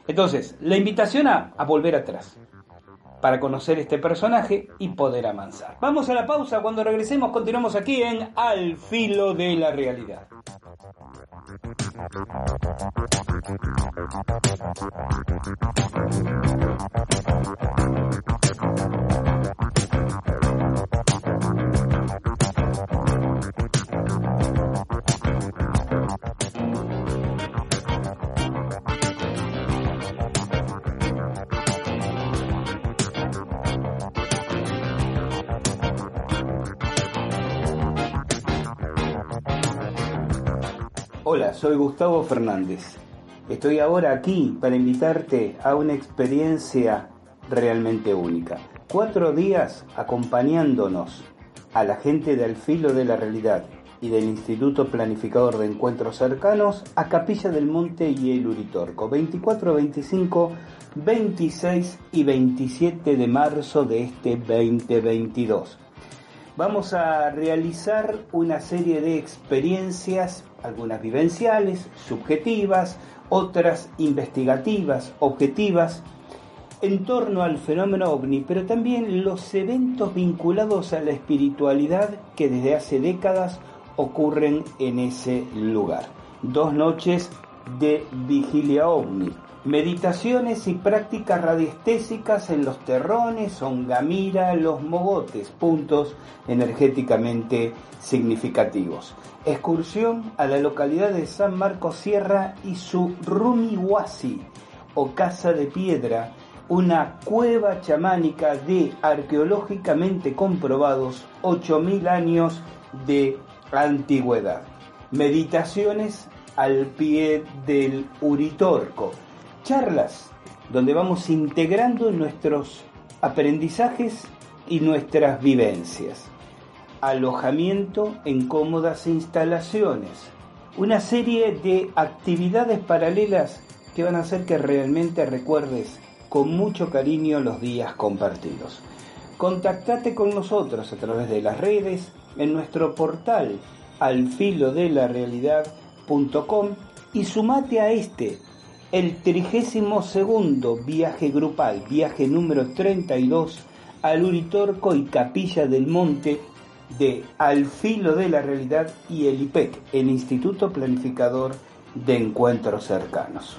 Entonces, la invitación a, a volver atrás para conocer este personaje y poder avanzar. Vamos a la pausa, cuando regresemos continuamos aquí en Al filo de la realidad. Hola, soy Gustavo Fernández. Estoy ahora aquí para invitarte a una experiencia realmente única. Cuatro días acompañándonos a la gente del filo de la realidad y del Instituto Planificador de Encuentros Cercanos a Capilla del Monte y el Uritorco, 24, 25, 26 y 27 de marzo de este 2022. Vamos a realizar una serie de experiencias, algunas vivenciales, subjetivas, otras investigativas, objetivas, en torno al fenómeno ovni, pero también los eventos vinculados a la espiritualidad que desde hace décadas ocurren en ese lugar. Dos noches de vigilia ovni, meditaciones y prácticas radiestésicas en los terrones, Ongamira, los mogotes, puntos energéticamente significativos. Excursión a la localidad de San Marcos Sierra y su Rumiwasi, o casa de piedra, una cueva chamánica de arqueológicamente comprobados 8.000 años de antigüedad. Meditaciones al pie del Uritorco. Charlas donde vamos integrando nuestros aprendizajes y nuestras vivencias. Alojamiento en cómodas instalaciones. Una serie de actividades paralelas que van a hacer que realmente recuerdes con mucho cariño los días compartidos. Contactate con nosotros a través de las redes, en nuestro portal alfilodelarealidad.com y sumate a este, el trigésimo segundo viaje grupal, viaje número 32 al Uritorco y Capilla del Monte de Al Filo de la Realidad y el IPEC, el Instituto Planificador de Encuentros Cercanos.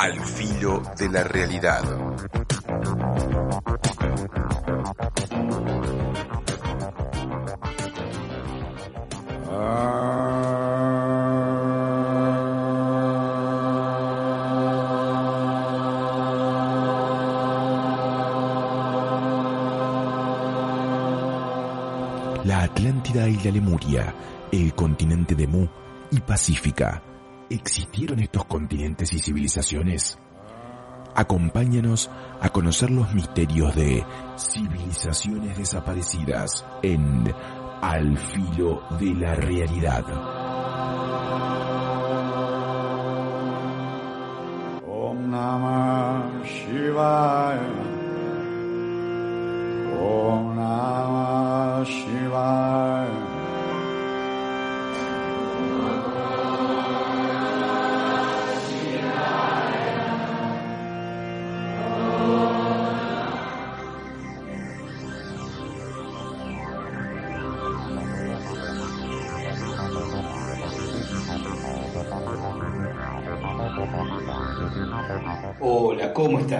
Al filo de la realidad. La Atlántida y la Lemuria, el continente de Mu y Pacífica. ¿Existieron estos continentes y civilizaciones? Acompáñanos a conocer los misterios de civilizaciones desaparecidas en Al filo de la realidad.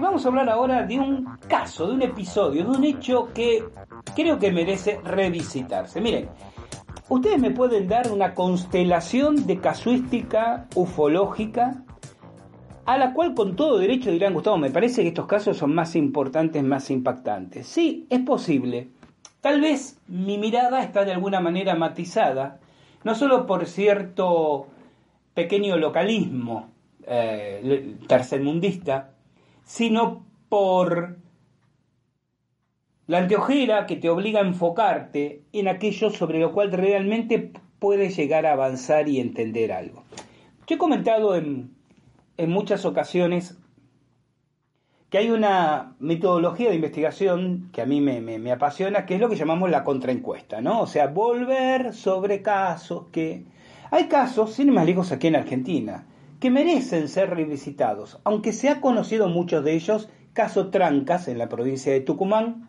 Vamos a hablar ahora de un caso, de un episodio, de un hecho que creo que merece revisitarse. Miren, ustedes me pueden dar una constelación de casuística ufológica a la cual con todo derecho dirán, Gustavo, me parece que estos casos son más importantes, más impactantes. Sí, es posible. Tal vez mi mirada está de alguna manera matizada, no solo por cierto pequeño localismo eh, tercermundista, sino por la anteojera que te obliga a enfocarte en aquello sobre lo cual realmente puedes llegar a avanzar y entender algo. Yo he comentado en, en muchas ocasiones que hay una metodología de investigación que a mí me, apasiona, que es lo que llamamos la contraencuesta, ¿no? O sea, volver sobre casos que... Hay casos, sin más lejos aquí en Argentina, que merecen ser revisitados, aunque se ha conocido muchos de ellos caso Trancas en la provincia de Tucumán,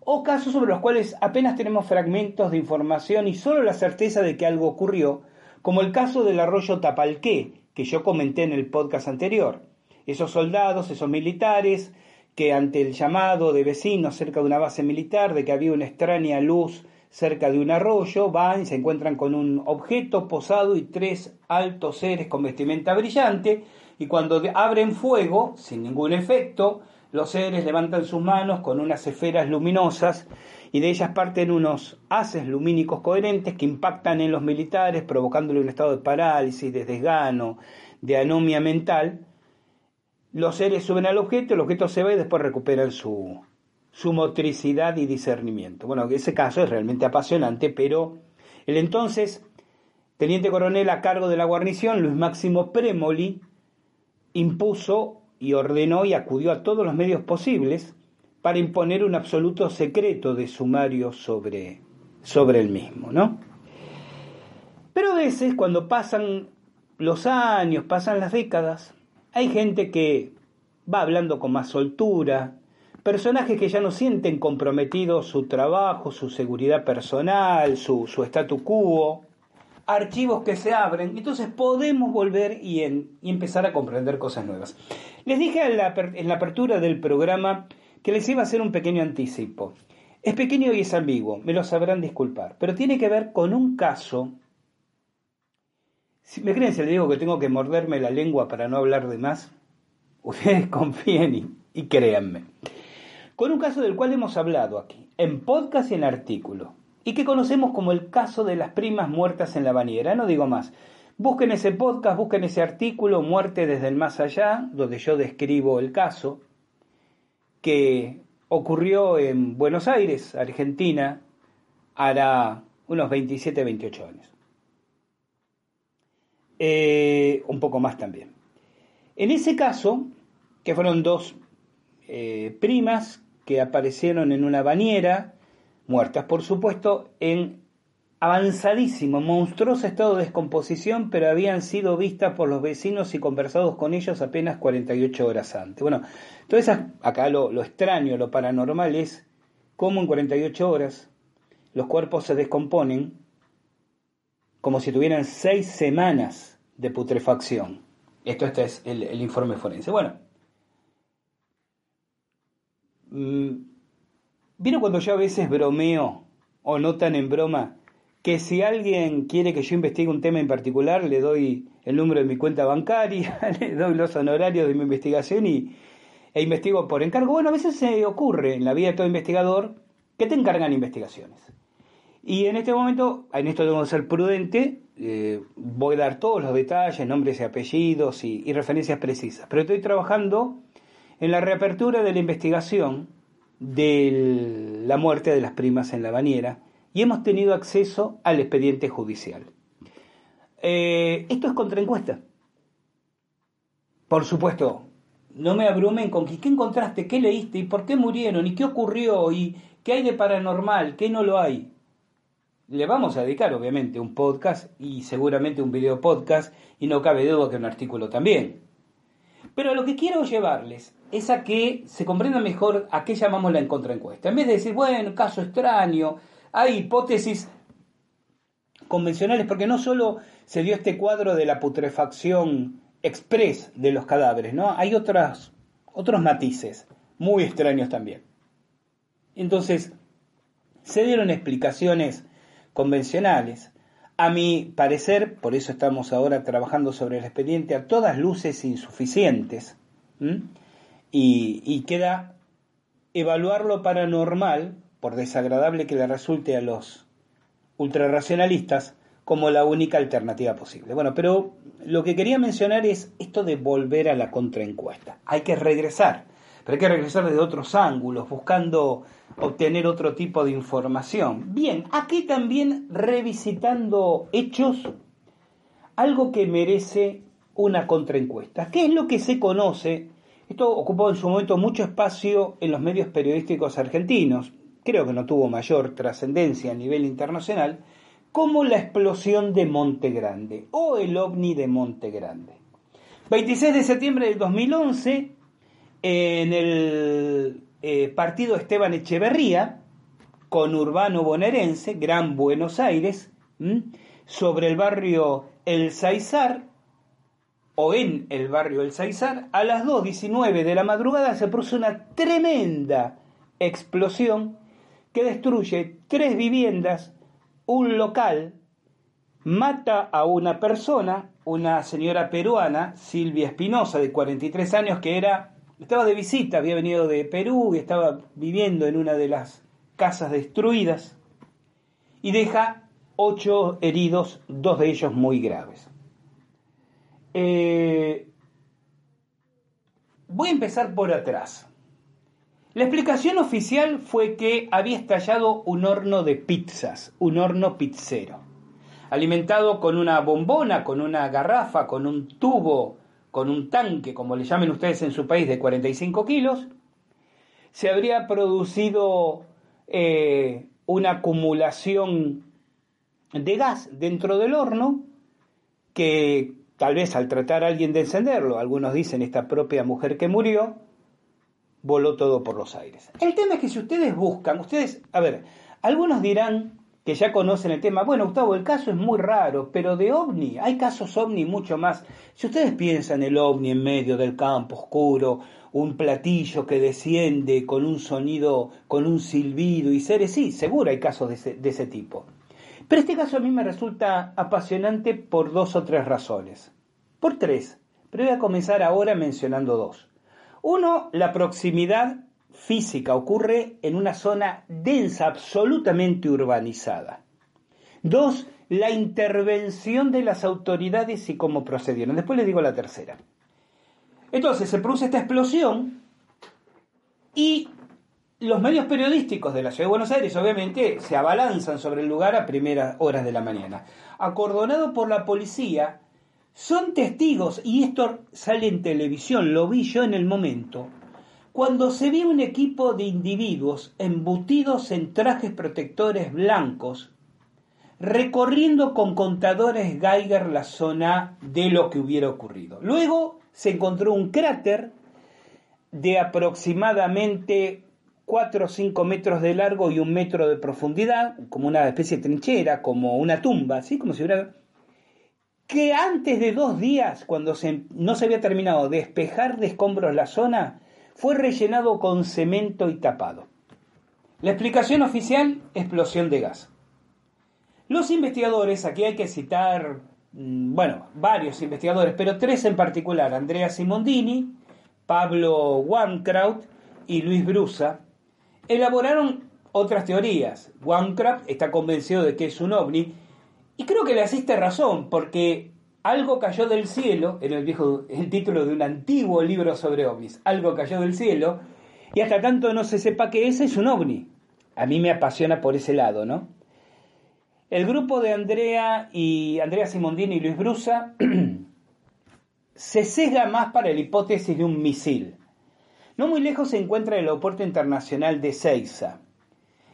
o casos sobre los cuales apenas tenemos fragmentos de información y solo la certeza de que algo ocurrió, como el caso del arroyo Tapalqué, que yo comenté en el podcast anterior. Esos soldados, esos militares, que ante el llamado de vecinos cerca de una base militar de que había una extraña luz cerca de un arroyo, van y se encuentran con un objeto posado y tres altos seres con vestimenta brillante, y cuando abren fuego, sin ningún efecto, los seres levantan sus manos con unas esferas luminosas y de ellas parten unos haces lumínicos coherentes que impactan en los militares, provocándole un estado de parálisis, de desgano, de anomia mental. Los seres suben al objeto, el objeto se va y después recuperan su, su motricidad y discernimiento. Bueno, ese caso es realmente apasionante, pero el entonces teniente coronel a cargo de la guarnición, Luis Máximo Premoli, impuso y ordenó y acudió a todos los medios posibles para imponer un absoluto secreto de sumario sobre, sobre el mismo, ¿no? Pero a veces, cuando pasan los años, pasan las décadas, hay gente que va hablando con más soltura, personajes que ya no sienten comprometido su trabajo, su seguridad personal, su, su statu quo, archivos que se abren, entonces podemos volver y, y empezar a comprender cosas nuevas. Les dije en la, en la apertura del programa que les iba a hacer un pequeño anticipo. Es pequeño y es ambiguo, me lo sabrán disculpar, pero tiene que ver con un caso. Si me creen si les digo que tengo que morderme la lengua para no hablar de más, ustedes confíen y créanme con un caso del cual hemos hablado aquí, en podcast y en artículo, y que conocemos como el caso de las primas muertas en la bañera. No digo más. Busquen ese podcast, busquen ese artículo, Muerte desde el más allá, donde yo describo el caso, que ocurrió en Buenos Aires, Argentina, hará unos 27, 28 años. Eh, un poco más también. En ese caso, que fueron dos eh, primas que aparecieron en una bañera, muertas por supuesto, en avanzadísimo, monstruoso estado de descomposición, pero habían sido vistas por los vecinos y conversados con ellos apenas 48 horas antes. Bueno, entonces acá lo, lo extraño, lo paranormal es cómo en 48 horas los cuerpos se descomponen como si tuvieran seis semanas de putrefacción. Esto este es el, el informe forense. Bueno, ¿Vieron cuando yo a veces bromeo o notan en broma que si alguien quiere que yo investigue un tema en particular, le doy el número de mi cuenta bancaria, le doy los honorarios de mi investigación y, e investigo por encargo? Bueno, a veces se ocurre en la vida de todo investigador que te encargan investigaciones. Y en este momento, en esto tengo que ser prudente, eh, voy a dar todos los detalles, nombres y apellidos y referencias precisas, pero estoy trabajando en la reapertura de la investigación de la muerte de las primas en la bañera y hemos tenido acceso al expediente judicial. Eh, esto es contraencuesta. Por supuesto, no me abrumen con qué encontraste, qué leíste y por qué murieron y qué ocurrió y qué hay de paranormal, qué no lo hay. Le vamos a dedicar obviamente un podcast y seguramente un video podcast y no cabe duda que un artículo también. Pero lo que quiero llevarles es a que se comprenda mejor a qué llamamos la contraencuesta. En vez de decir, bueno, caso extraño, hay hipótesis convencionales, porque no solo se dio este cuadro de la putrefacción express de los cadáveres, ¿no? Hay otras, otros matices muy extraños también. Entonces, se dieron explicaciones convencionales. A mi parecer, por eso estamos ahora trabajando sobre el expediente, a todas luces insuficientes y, queda evaluar lo paranormal, por desagradable que le resulte a los ultrarracionalistas, como la única alternativa posible. Bueno, pero lo que quería mencionar es esto de volver a la contraencuesta. Hay que regresar, pero hay que regresar desde otros ángulos, buscando obtener otro tipo de información. Bien, aquí también revisitando hechos, algo que merece una contraencuesta. ¿Qué es lo que se conoce esto ocupó en su momento mucho espacio en los medios periodísticos argentinos, creo que no tuvo mayor trascendencia a nivel internacional, como la explosión de Monte Grande o el ovni de Monte Grande. 26 de septiembre del 2011, en el eh, partido Esteban Echeverría con Urbano Bonaerense, Gran Buenos Aires, sobre el barrio El Saizar, o en el barrio El Saizar, a las 2.19 de la madrugada se produce una tremenda explosión que destruye tres viviendas, un local, mata a una persona, una señora peruana, Silvia Espinosa, de 43 años, que era, estaba de visita, había venido de Perú y estaba viviendo en una de las casas destruidas, y deja ocho heridos, dos de ellos muy graves. Eh, voy a empezar por atrás. La explicación oficial fue que había estallado un horno de pizzas, un horno pizzero, alimentado con una bombona, con una garrafa, con un tubo, con un tanque, como le llamen ustedes en su país, de 45 kilos. Se habría producido eh, una acumulación de gas dentro del horno que tal vez al tratar a alguien de encenderlo, algunos dicen esta propia mujer que murió, voló todo por los aires. El tema es que si ustedes buscan, ustedes, a ver, algunos dirán que ya conocen el tema, bueno, Gustavo, el caso es muy raro, pero de ovni, hay casos ovni mucho más. Si ustedes piensan el ovni en medio del campo oscuro, un platillo que desciende con un sonido, con un silbido y seres, sí, seguro hay casos de ese, de ese tipo. Pero este caso a mí me resulta apasionante por dos o tres razones. Por tres, pero voy a comenzar ahora mencionando dos. Uno, la proximidad física ocurre en una zona densa, absolutamente urbanizada. Dos, la intervención de las autoridades y cómo procedieron. Después les digo la tercera. Entonces se produce esta explosión y los medios periodísticos de la Ciudad de Buenos Aires obviamente se abalanzan sobre el lugar a primeras horas de la mañana. Acordonado por la policía, son testigos, y esto sale en televisión, lo vi yo en el momento, cuando se ve un equipo de individuos embutidos en trajes protectores blancos, recorriendo con contadores Geiger la zona de lo que hubiera ocurrido. Luego se encontró un cráter de aproximadamente 4 o 5 metros de largo y un metro de profundidad, como una especie de trinchera, como una tumba, así como si hubiera que antes de dos días, cuando no se había terminado de despejar de escombros la zona, fue rellenado con cemento y tapado. La explicación oficial, explosión de gas. Los investigadores, aquí hay que citar, mm, bueno, varios investigadores, pero tres en particular, Andrea Simondini, Pablo Wankraut y Luis Brusa, elaboraron otras teorías. Wankraut está convencido de que es un ovni y creo que le asiste razón, porque algo cayó del cielo, en el viejo, el título de un antiguo libro sobre ovnis, algo cayó del cielo, y hasta tanto no se sepa que ese es un ovni. A mí me apasiona por ese lado, ¿no? El grupo de Andrea y Andrea Simondini y Luis Brusa se sesga más para la hipótesis de un misil. No muy lejos se encuentra el aeropuerto internacional de Seiza.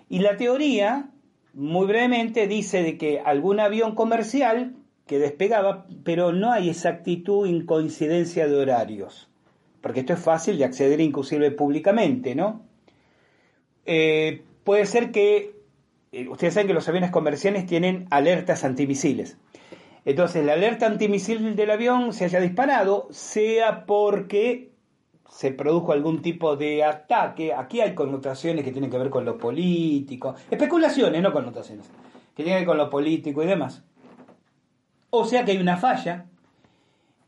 Y la teoría muy brevemente dice de que algún avión comercial que despegaba, pero no hay exactitud en coincidencia de horarios, porque esto es fácil de acceder inclusive públicamente, ¿no? Eh, puede ser que, eh, ustedes saben que los aviones comerciales tienen alertas antimisiles. Entonces, la alerta antimisil del avión se haya disparado, sea porque se produjo algún tipo de ataque. Aquí hay connotaciones que tienen que ver con lo político, especulaciones, no connotaciones, que tienen que ver con lo político y demás. O sea que hay una falla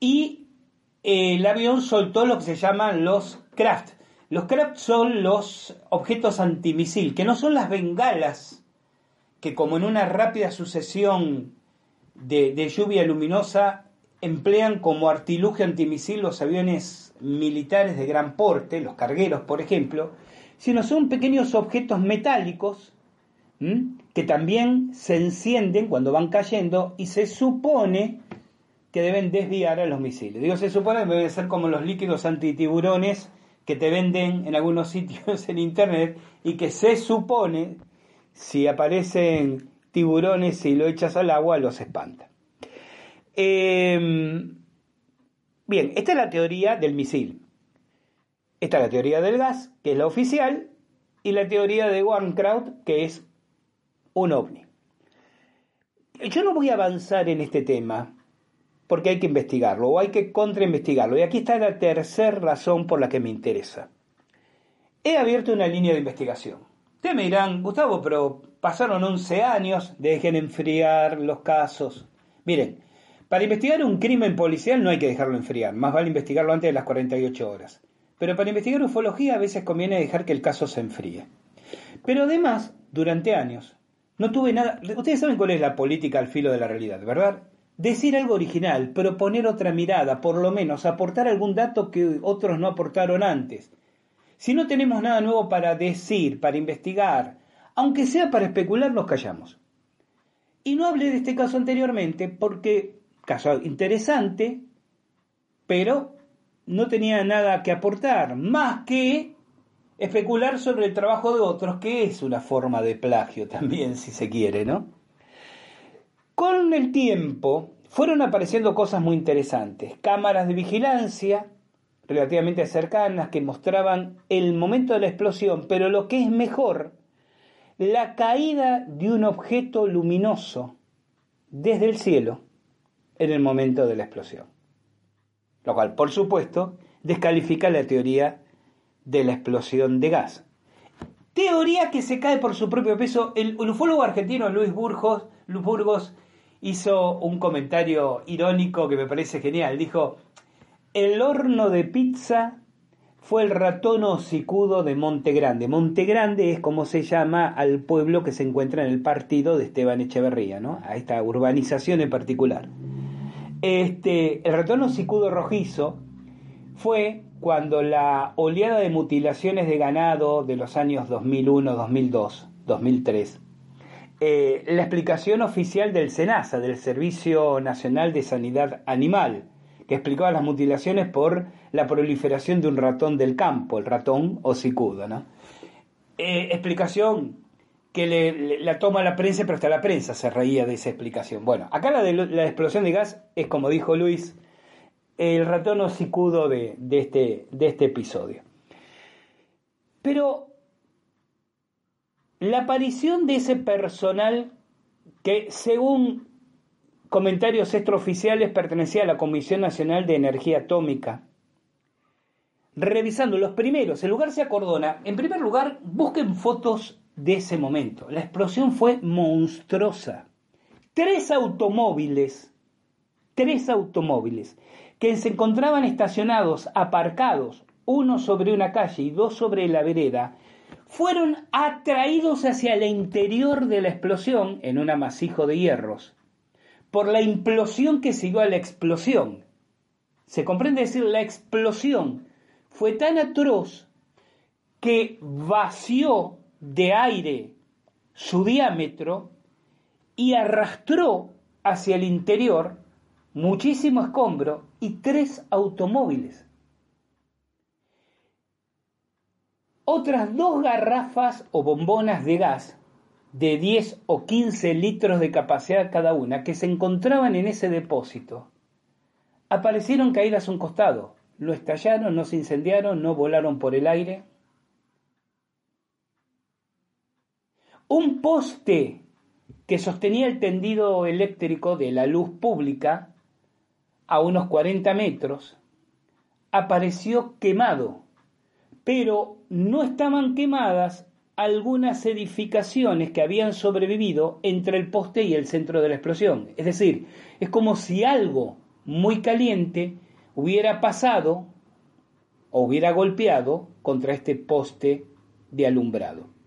y eh, el avión soltó lo que se llaman los craft. Los craft son los objetos antimisil, que no son las bengalas que como en una rápida sucesión de, de lluvia luminosa emplean como artilugio antimisil los aviones militares de gran porte, los cargueros por ejemplo, sino son pequeños objetos metálicos que también se encienden cuando van cayendo y se supone que deben desviar a los misiles. Digo, se supone que deben ser como los líquidos antitiburones que te venden en algunos sitios en internet y que se supone, si aparecen tiburones y lo echas al agua, los espanta. Eh, Bien, esta es la teoría del misil. Está la teoría del gas, que es la oficial, y la teoría de Warncraft, que es un ovni. Yo no voy a avanzar en este tema porque hay que investigarlo o hay que contrainvestigarlo. Y aquí está la tercera razón por la que me interesa. He abierto una línea de investigación. Ustedes me dirán, Gustavo, pero pasaron 11 años, dejen enfriar los casos. Miren, para investigar un crimen policial no hay que dejarlo enfriar, más vale investigarlo antes de las 48 horas. Pero para investigar ufología a veces conviene dejar que el caso se enfríe. Pero además, durante años, no tuve nada... Ustedes saben cuál es la política al filo de la realidad, ¿verdad? Decir algo original, proponer otra mirada, por lo menos aportar algún dato que otros no aportaron antes. Si no tenemos nada nuevo para decir, para investigar, aunque sea para especular, nos callamos. Y no hablé de este caso anteriormente porque, caso interesante, pero no tenía nada que aportar, más que especular sobre el trabajo de otros, que es una forma de plagio también, si se quiere, ¿no? Con el tiempo fueron apareciendo cosas muy interesantes, cámaras de vigilancia relativamente cercanas que mostraban el momento de la explosión, pero lo que es mejor, la caída de un objeto luminoso desde el cielo en el momento de la explosión. Lo cual, por supuesto, descalifica la teoría de la explosión de gas. Teoría que se cae por su propio peso. El, ufólogo argentino Luis Burgos, Luis Burgos hizo un comentario irónico que me parece genial. Dijo, el horno de pizza fue el ratón hocicudo de Monte Grande. Monte Grande es como se llama al pueblo que se encuentra en el partido de Esteban Echeverría, ¿no? A esta urbanización en particular. Este, el ratón hocicudo rojizo fue cuando la oleada de mutilaciones de ganado de los años 2001, 2002, 2003 eh, la explicación oficial del SENASA, del Servicio Nacional de Sanidad Animal, que explicaba las mutilaciones por la proliferación de un ratón del campo, el ratón hocicudo. ¿no? Eh, explicación que la toma la prensa, pero hasta la prensa se reía de esa explicación. Bueno, acá la la explosión de gas es, como dijo Luis, el ratón hocicudo de, de, este, de este episodio. Pero la aparición de ese personal que, según comentarios extraoficiales, pertenecía a la Comisión Nacional de Energía Atómica, revisando los primeros, el lugar se acordona. En primer lugar, busquen fotos de ese momento. La explosión fue monstruosa. Tres automóviles, tres automóviles, que se encontraban estacionados, aparcados, uno sobre una calle y dos sobre la vereda, fueron atraídos hacia el interior de la explosión en un amasijo de hierros por la implosión que siguió a la explosión. Se comprende decir, la explosión fue tan atroz que vació de aire su diámetro y arrastró hacia el interior muchísimo escombro y tres automóviles. otras dos garrafas o bombonas de gas de 10 o 15 litros de capacidad cada una que se encontraban en ese depósito aparecieron caídas a un costado. Lo estallaron, no se incendiaron, no volaron por el aire. Un poste que sostenía el tendido eléctrico de la luz pública a unos 40 metros apareció quemado pero no estaban quemadas algunas edificaciones que habían sobrevivido entre el poste y el centro de la explosión. Es decir, es como si algo muy caliente hubiera pasado o hubiera golpeado contra este poste de alumbrado.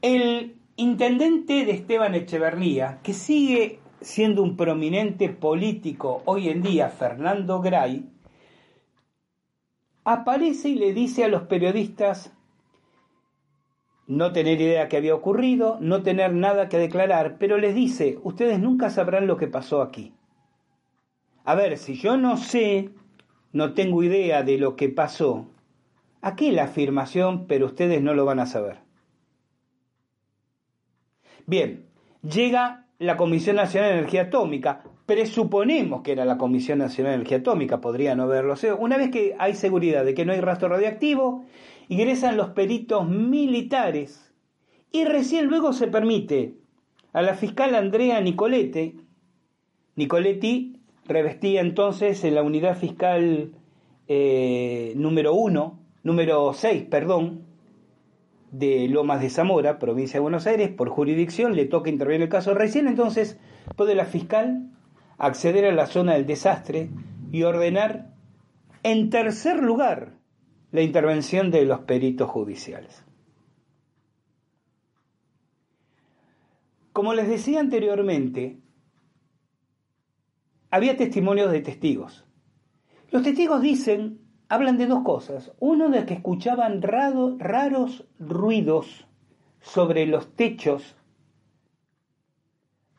El intendente de Esteban Echeverría, que sigue siendo un prominente político hoy en día, Fernando Gray, aparece y le dice a los periodistas no tener idea que había ocurrido, no tener nada que declarar, pero les dice, ustedes nunca sabrán lo que pasó aquí. A ver, si yo no sé, no tengo idea de lo que pasó, aquí la afirmación, pero ustedes no lo van a saber. Bien, llega la Comisión Nacional de Energía Atómica, Presuponemos que era la Comisión Nacional de Energía Atómica, podría no haberlo sido. Una vez que hay seguridad de que no hay rastro radiactivo, ingresan los peritos militares y recién luego se permite a la fiscal Andrea Nicoletti, Nicoletti revestía entonces en la unidad fiscal eh, número 1, número 6, perdón, de Lomas de Zamora, provincia de Buenos Aires, por jurisdicción, le toca intervenir el caso. Recién entonces puede la fiscal acceder a la zona del desastre y ordenar, en tercer lugar, la intervención de los peritos judiciales. Como les decía anteriormente, había testimonios de testigos. Los testigos dicen, hablan de dos cosas. Uno de que escuchaban raros ruidos sobre los techos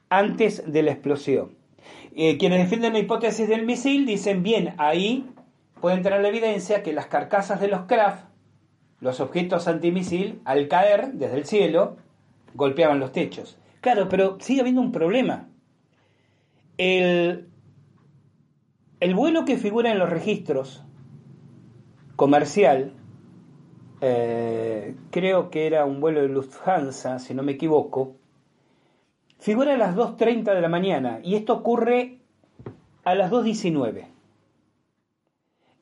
antes de la explosión. Eh, quienes defienden la hipótesis del misil dicen, bien, ahí puede entrar la evidencia que las carcasas de los craft, los objetos antimisil, al caer desde el cielo, golpeaban los techos. Claro, pero sigue habiendo un problema. El, el vuelo que figura en los registros comercial, eh, creo que era un vuelo de Lufthansa, si no me equivoco, figura a las 2.30 de la mañana y esto ocurre a las 2.19.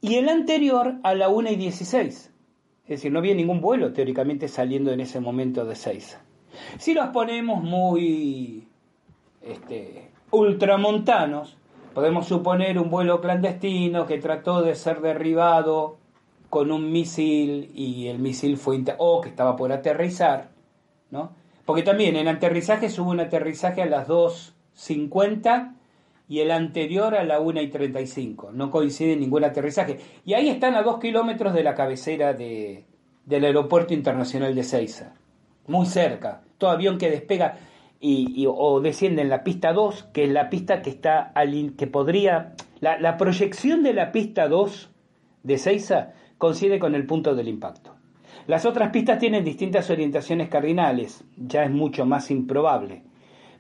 Y el anterior a la 1.16. Es decir, no había ningún vuelo teóricamente saliendo en ese momento de 6. Si los ponemos muy este, ultramontanos, podemos suponer un vuelo clandestino que trató de ser derribado con un misil y el misil fue o que estaba por aterrizar, ¿no? Porque también en aterrizaje hubo un aterrizaje a las 2.50 y el anterior a la 1 y 35. No coincide ningún aterrizaje. Y ahí están a dos kilómetros de la cabecera de, del aeropuerto internacional de Ceiza. Muy cerca. Todo avión que despega y, o desciende en la pista 2, que es la pista que está al, que podría. La, la proyección de la pista 2 de Ceiza coincide con el punto del impacto. Las otras pistas tienen distintas orientaciones cardinales, ya es mucho más improbable.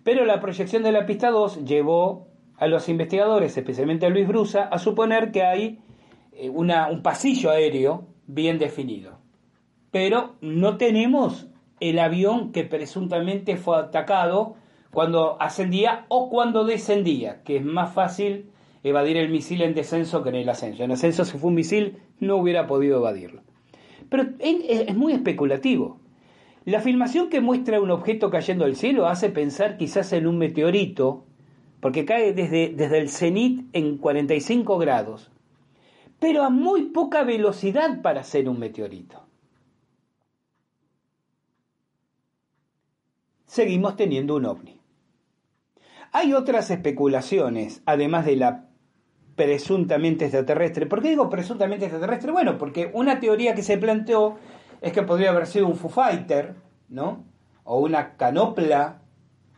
Pero la proyección de la pista 2 llevó a los investigadores, especialmente a Luis Brusa, a suponer que hay eh, una, un pasillo aéreo bien definido. Pero no tenemos el avión que presuntamente fue atacado cuando ascendía o cuando descendía, que es más fácil evadir el misil en descenso que en el ascenso. En ascenso, si fue un misil, no hubiera podido evadirlo. Pero es muy especulativo. La filmación que muestra un objeto cayendo del cielo hace pensar quizás en un meteorito, porque cae desde, desde el cenit en 45 grados, pero a muy poca velocidad para ser un meteorito. Seguimos teniendo un ovni. Hay otras especulaciones, además de la presuntamente extraterrestre. ¿Por qué digo presuntamente extraterrestre? Bueno, porque una teoría que se planteó es que podría haber sido un Foo Fighter, ¿no? O una canopla,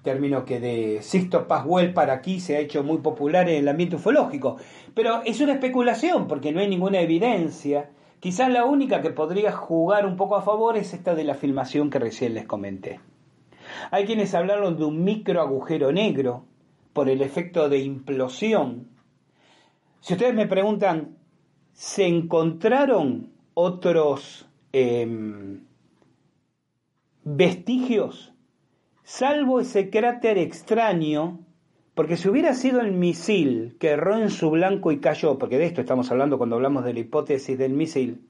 término que de Sixto Pascual para aquí se ha hecho muy popular en el ambiente ufológico. Pero es una especulación porque no hay ninguna evidencia. Quizás la única que podría jugar un poco a favor es esta de la filmación que recién les comenté. Hay quienes hablaron de un micro agujero negro por el efecto de implosión si ustedes me preguntan, ¿se encontraron otros em, vestigios? Salvo ese cráter extraño, porque si hubiera sido el misil que erró en su blanco y cayó, porque de esto estamos hablando cuando hablamos de la hipótesis del misil,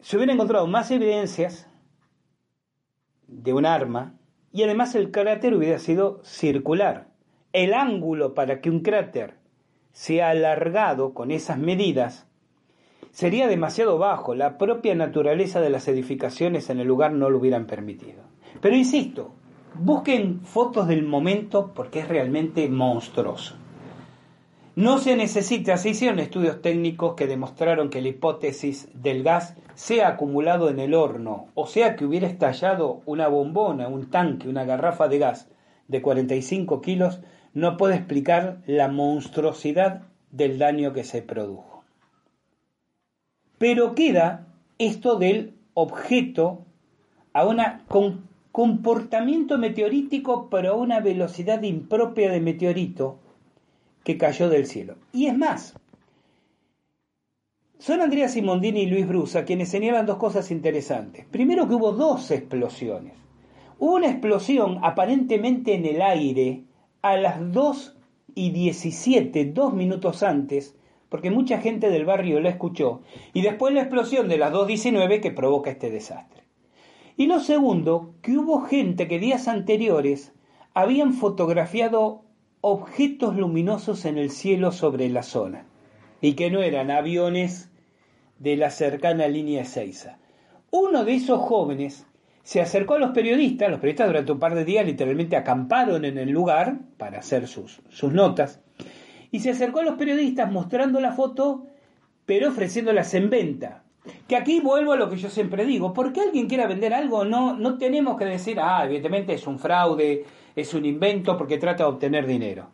se hubiera encontrado más evidencias de un arma y además el cráter hubiera sido circular el ángulo para que un cráter sea alargado con esas medidas sería demasiado bajo, la propia naturaleza de las edificaciones en el lugar no lo hubieran permitido. Pero insisto, busquen fotos del momento porque es realmente monstruoso. No se necesita, se hicieron estudios técnicos que demostraron que la hipótesis del gas sea acumulado en el horno, o sea que hubiera estallado una bombona, un tanque, una garrafa de gas de 45 kilos, no puede explicar la monstruosidad del daño que se produjo. Pero queda esto del objeto a una, con comportamiento meteorítico pero a una velocidad impropia de meteorito que cayó del cielo. Y es más, son Andrea Simondini y Luis Brusa quienes señalan dos cosas interesantes. Primero que hubo dos explosiones. Hubo una explosión aparentemente en el aire a las 2 y 17, dos minutos antes, porque mucha gente del barrio la escuchó, y después la explosión de las 2.19 que provoca este desastre. Y lo segundo, que hubo gente que días anteriores habían fotografiado objetos luminosos en el cielo sobre la zona, y que no eran aviones de la cercana línea Ezeiza. Uno de esos jóvenes se acercó a los periodistas, los periodistas durante un par de días literalmente acamparon en el lugar para hacer sus, sus notas, y se acercó a los periodistas mostrando la foto, pero ofreciéndolas en venta. Que aquí vuelvo a lo que yo siempre digo, porque alguien quiera vender algo, no, no tenemos que decir, ah, evidentemente es un fraude, es un invento porque trata de obtener dinero.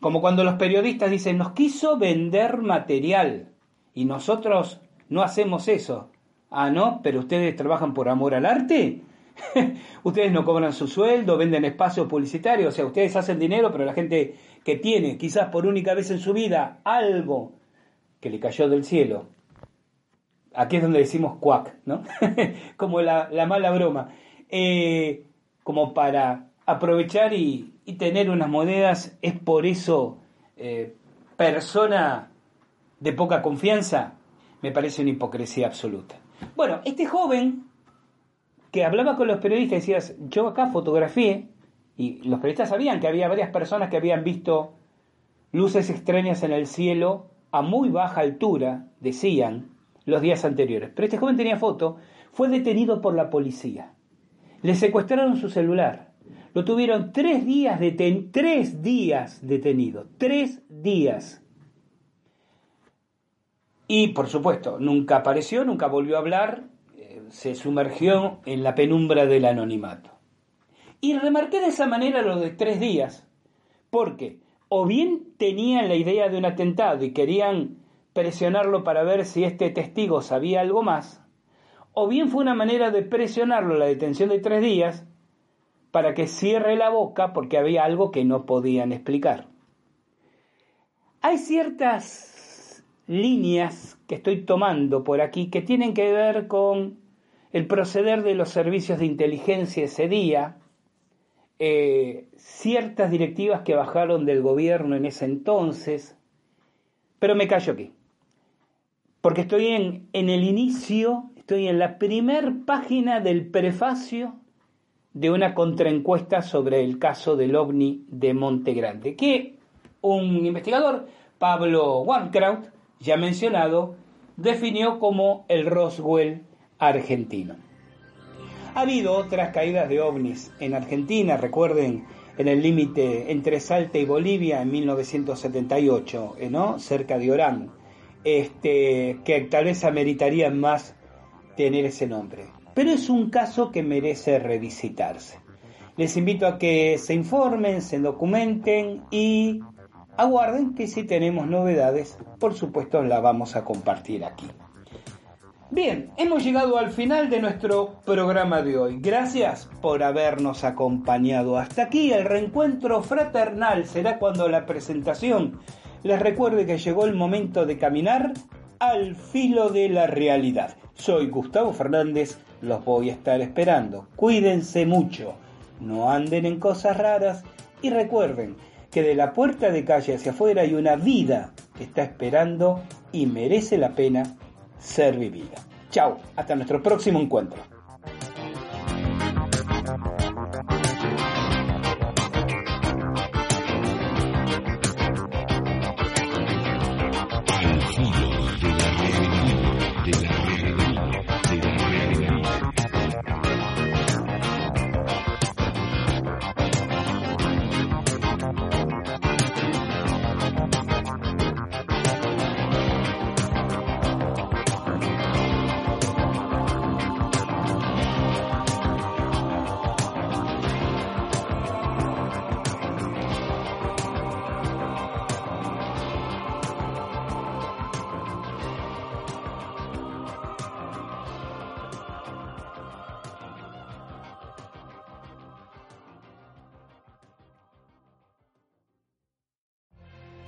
Como cuando los periodistas dicen, nos quiso vender material y nosotros no hacemos eso. Ah, no, pero ustedes trabajan por amor al arte. ustedes no cobran su sueldo, venden espacios publicitarios, o sea, ustedes hacen dinero, pero la gente que tiene, quizás por única vez en su vida, algo que le cayó del cielo. Aquí es donde decimos cuac, ¿no? como la, mala broma. Eh, como para aprovechar y, tener unas monedas, es por eso eh, persona de poca confianza, me parece una hipocresía absoluta. Bueno, este joven que hablaba con los periodistas decía, yo acá fotografié, y los periodistas sabían que había varias personas que habían visto luces extrañas en el cielo a muy baja altura, decían, los días anteriores. Pero este joven tenía foto, fue detenido por la policía. Le secuestraron su celular. Lo tuvieron tres días, deten tres días detenido. Tres días. Y por supuesto, nunca apareció, nunca volvió a hablar, eh, se sumergió en la penumbra del anonimato. Y remarqué de esa manera lo de tres días, porque o bien tenían la idea de un atentado y querían presionarlo para ver si este testigo sabía algo más, o bien fue una manera de presionarlo la detención de tres días para que cierre la boca porque había algo que no podían explicar. Hay ciertas líneas que estoy tomando por aquí que tienen que ver con el proceder de los servicios de inteligencia ese día, eh, ciertas directivas que bajaron del gobierno en ese entonces, pero me callo aquí, porque estoy en, en el inicio, estoy en la primer página del prefacio de una contraencuesta sobre el caso del ovni de Monte Grande, que un investigador, Pablo Wankraut, ya mencionado, definió como el Roswell argentino. Ha habido otras caídas de ovnis en Argentina, recuerden, en el límite entre Salta y Bolivia en 1978, ¿eh, ¿no? cerca de Orán, este, que tal vez ameritarían más tener ese nombre. Pero es un caso que merece revisitarse. Les invito a que se informen, se documenten y Aguarden que si tenemos novedades, por supuesto la vamos a compartir aquí. Bien, hemos llegado al final de nuestro programa de hoy. Gracias por habernos acompañado hasta aquí. El reencuentro fraternal será cuando la presentación les recuerde que llegó el momento de caminar al filo de la realidad. Soy Gustavo Fernández, los voy a estar esperando. Cuídense mucho, no anden en cosas raras y recuerden, que de la puerta de calle hacia afuera hay una vida que está esperando y merece la pena ser vivida. Chao, hasta nuestro próximo encuentro.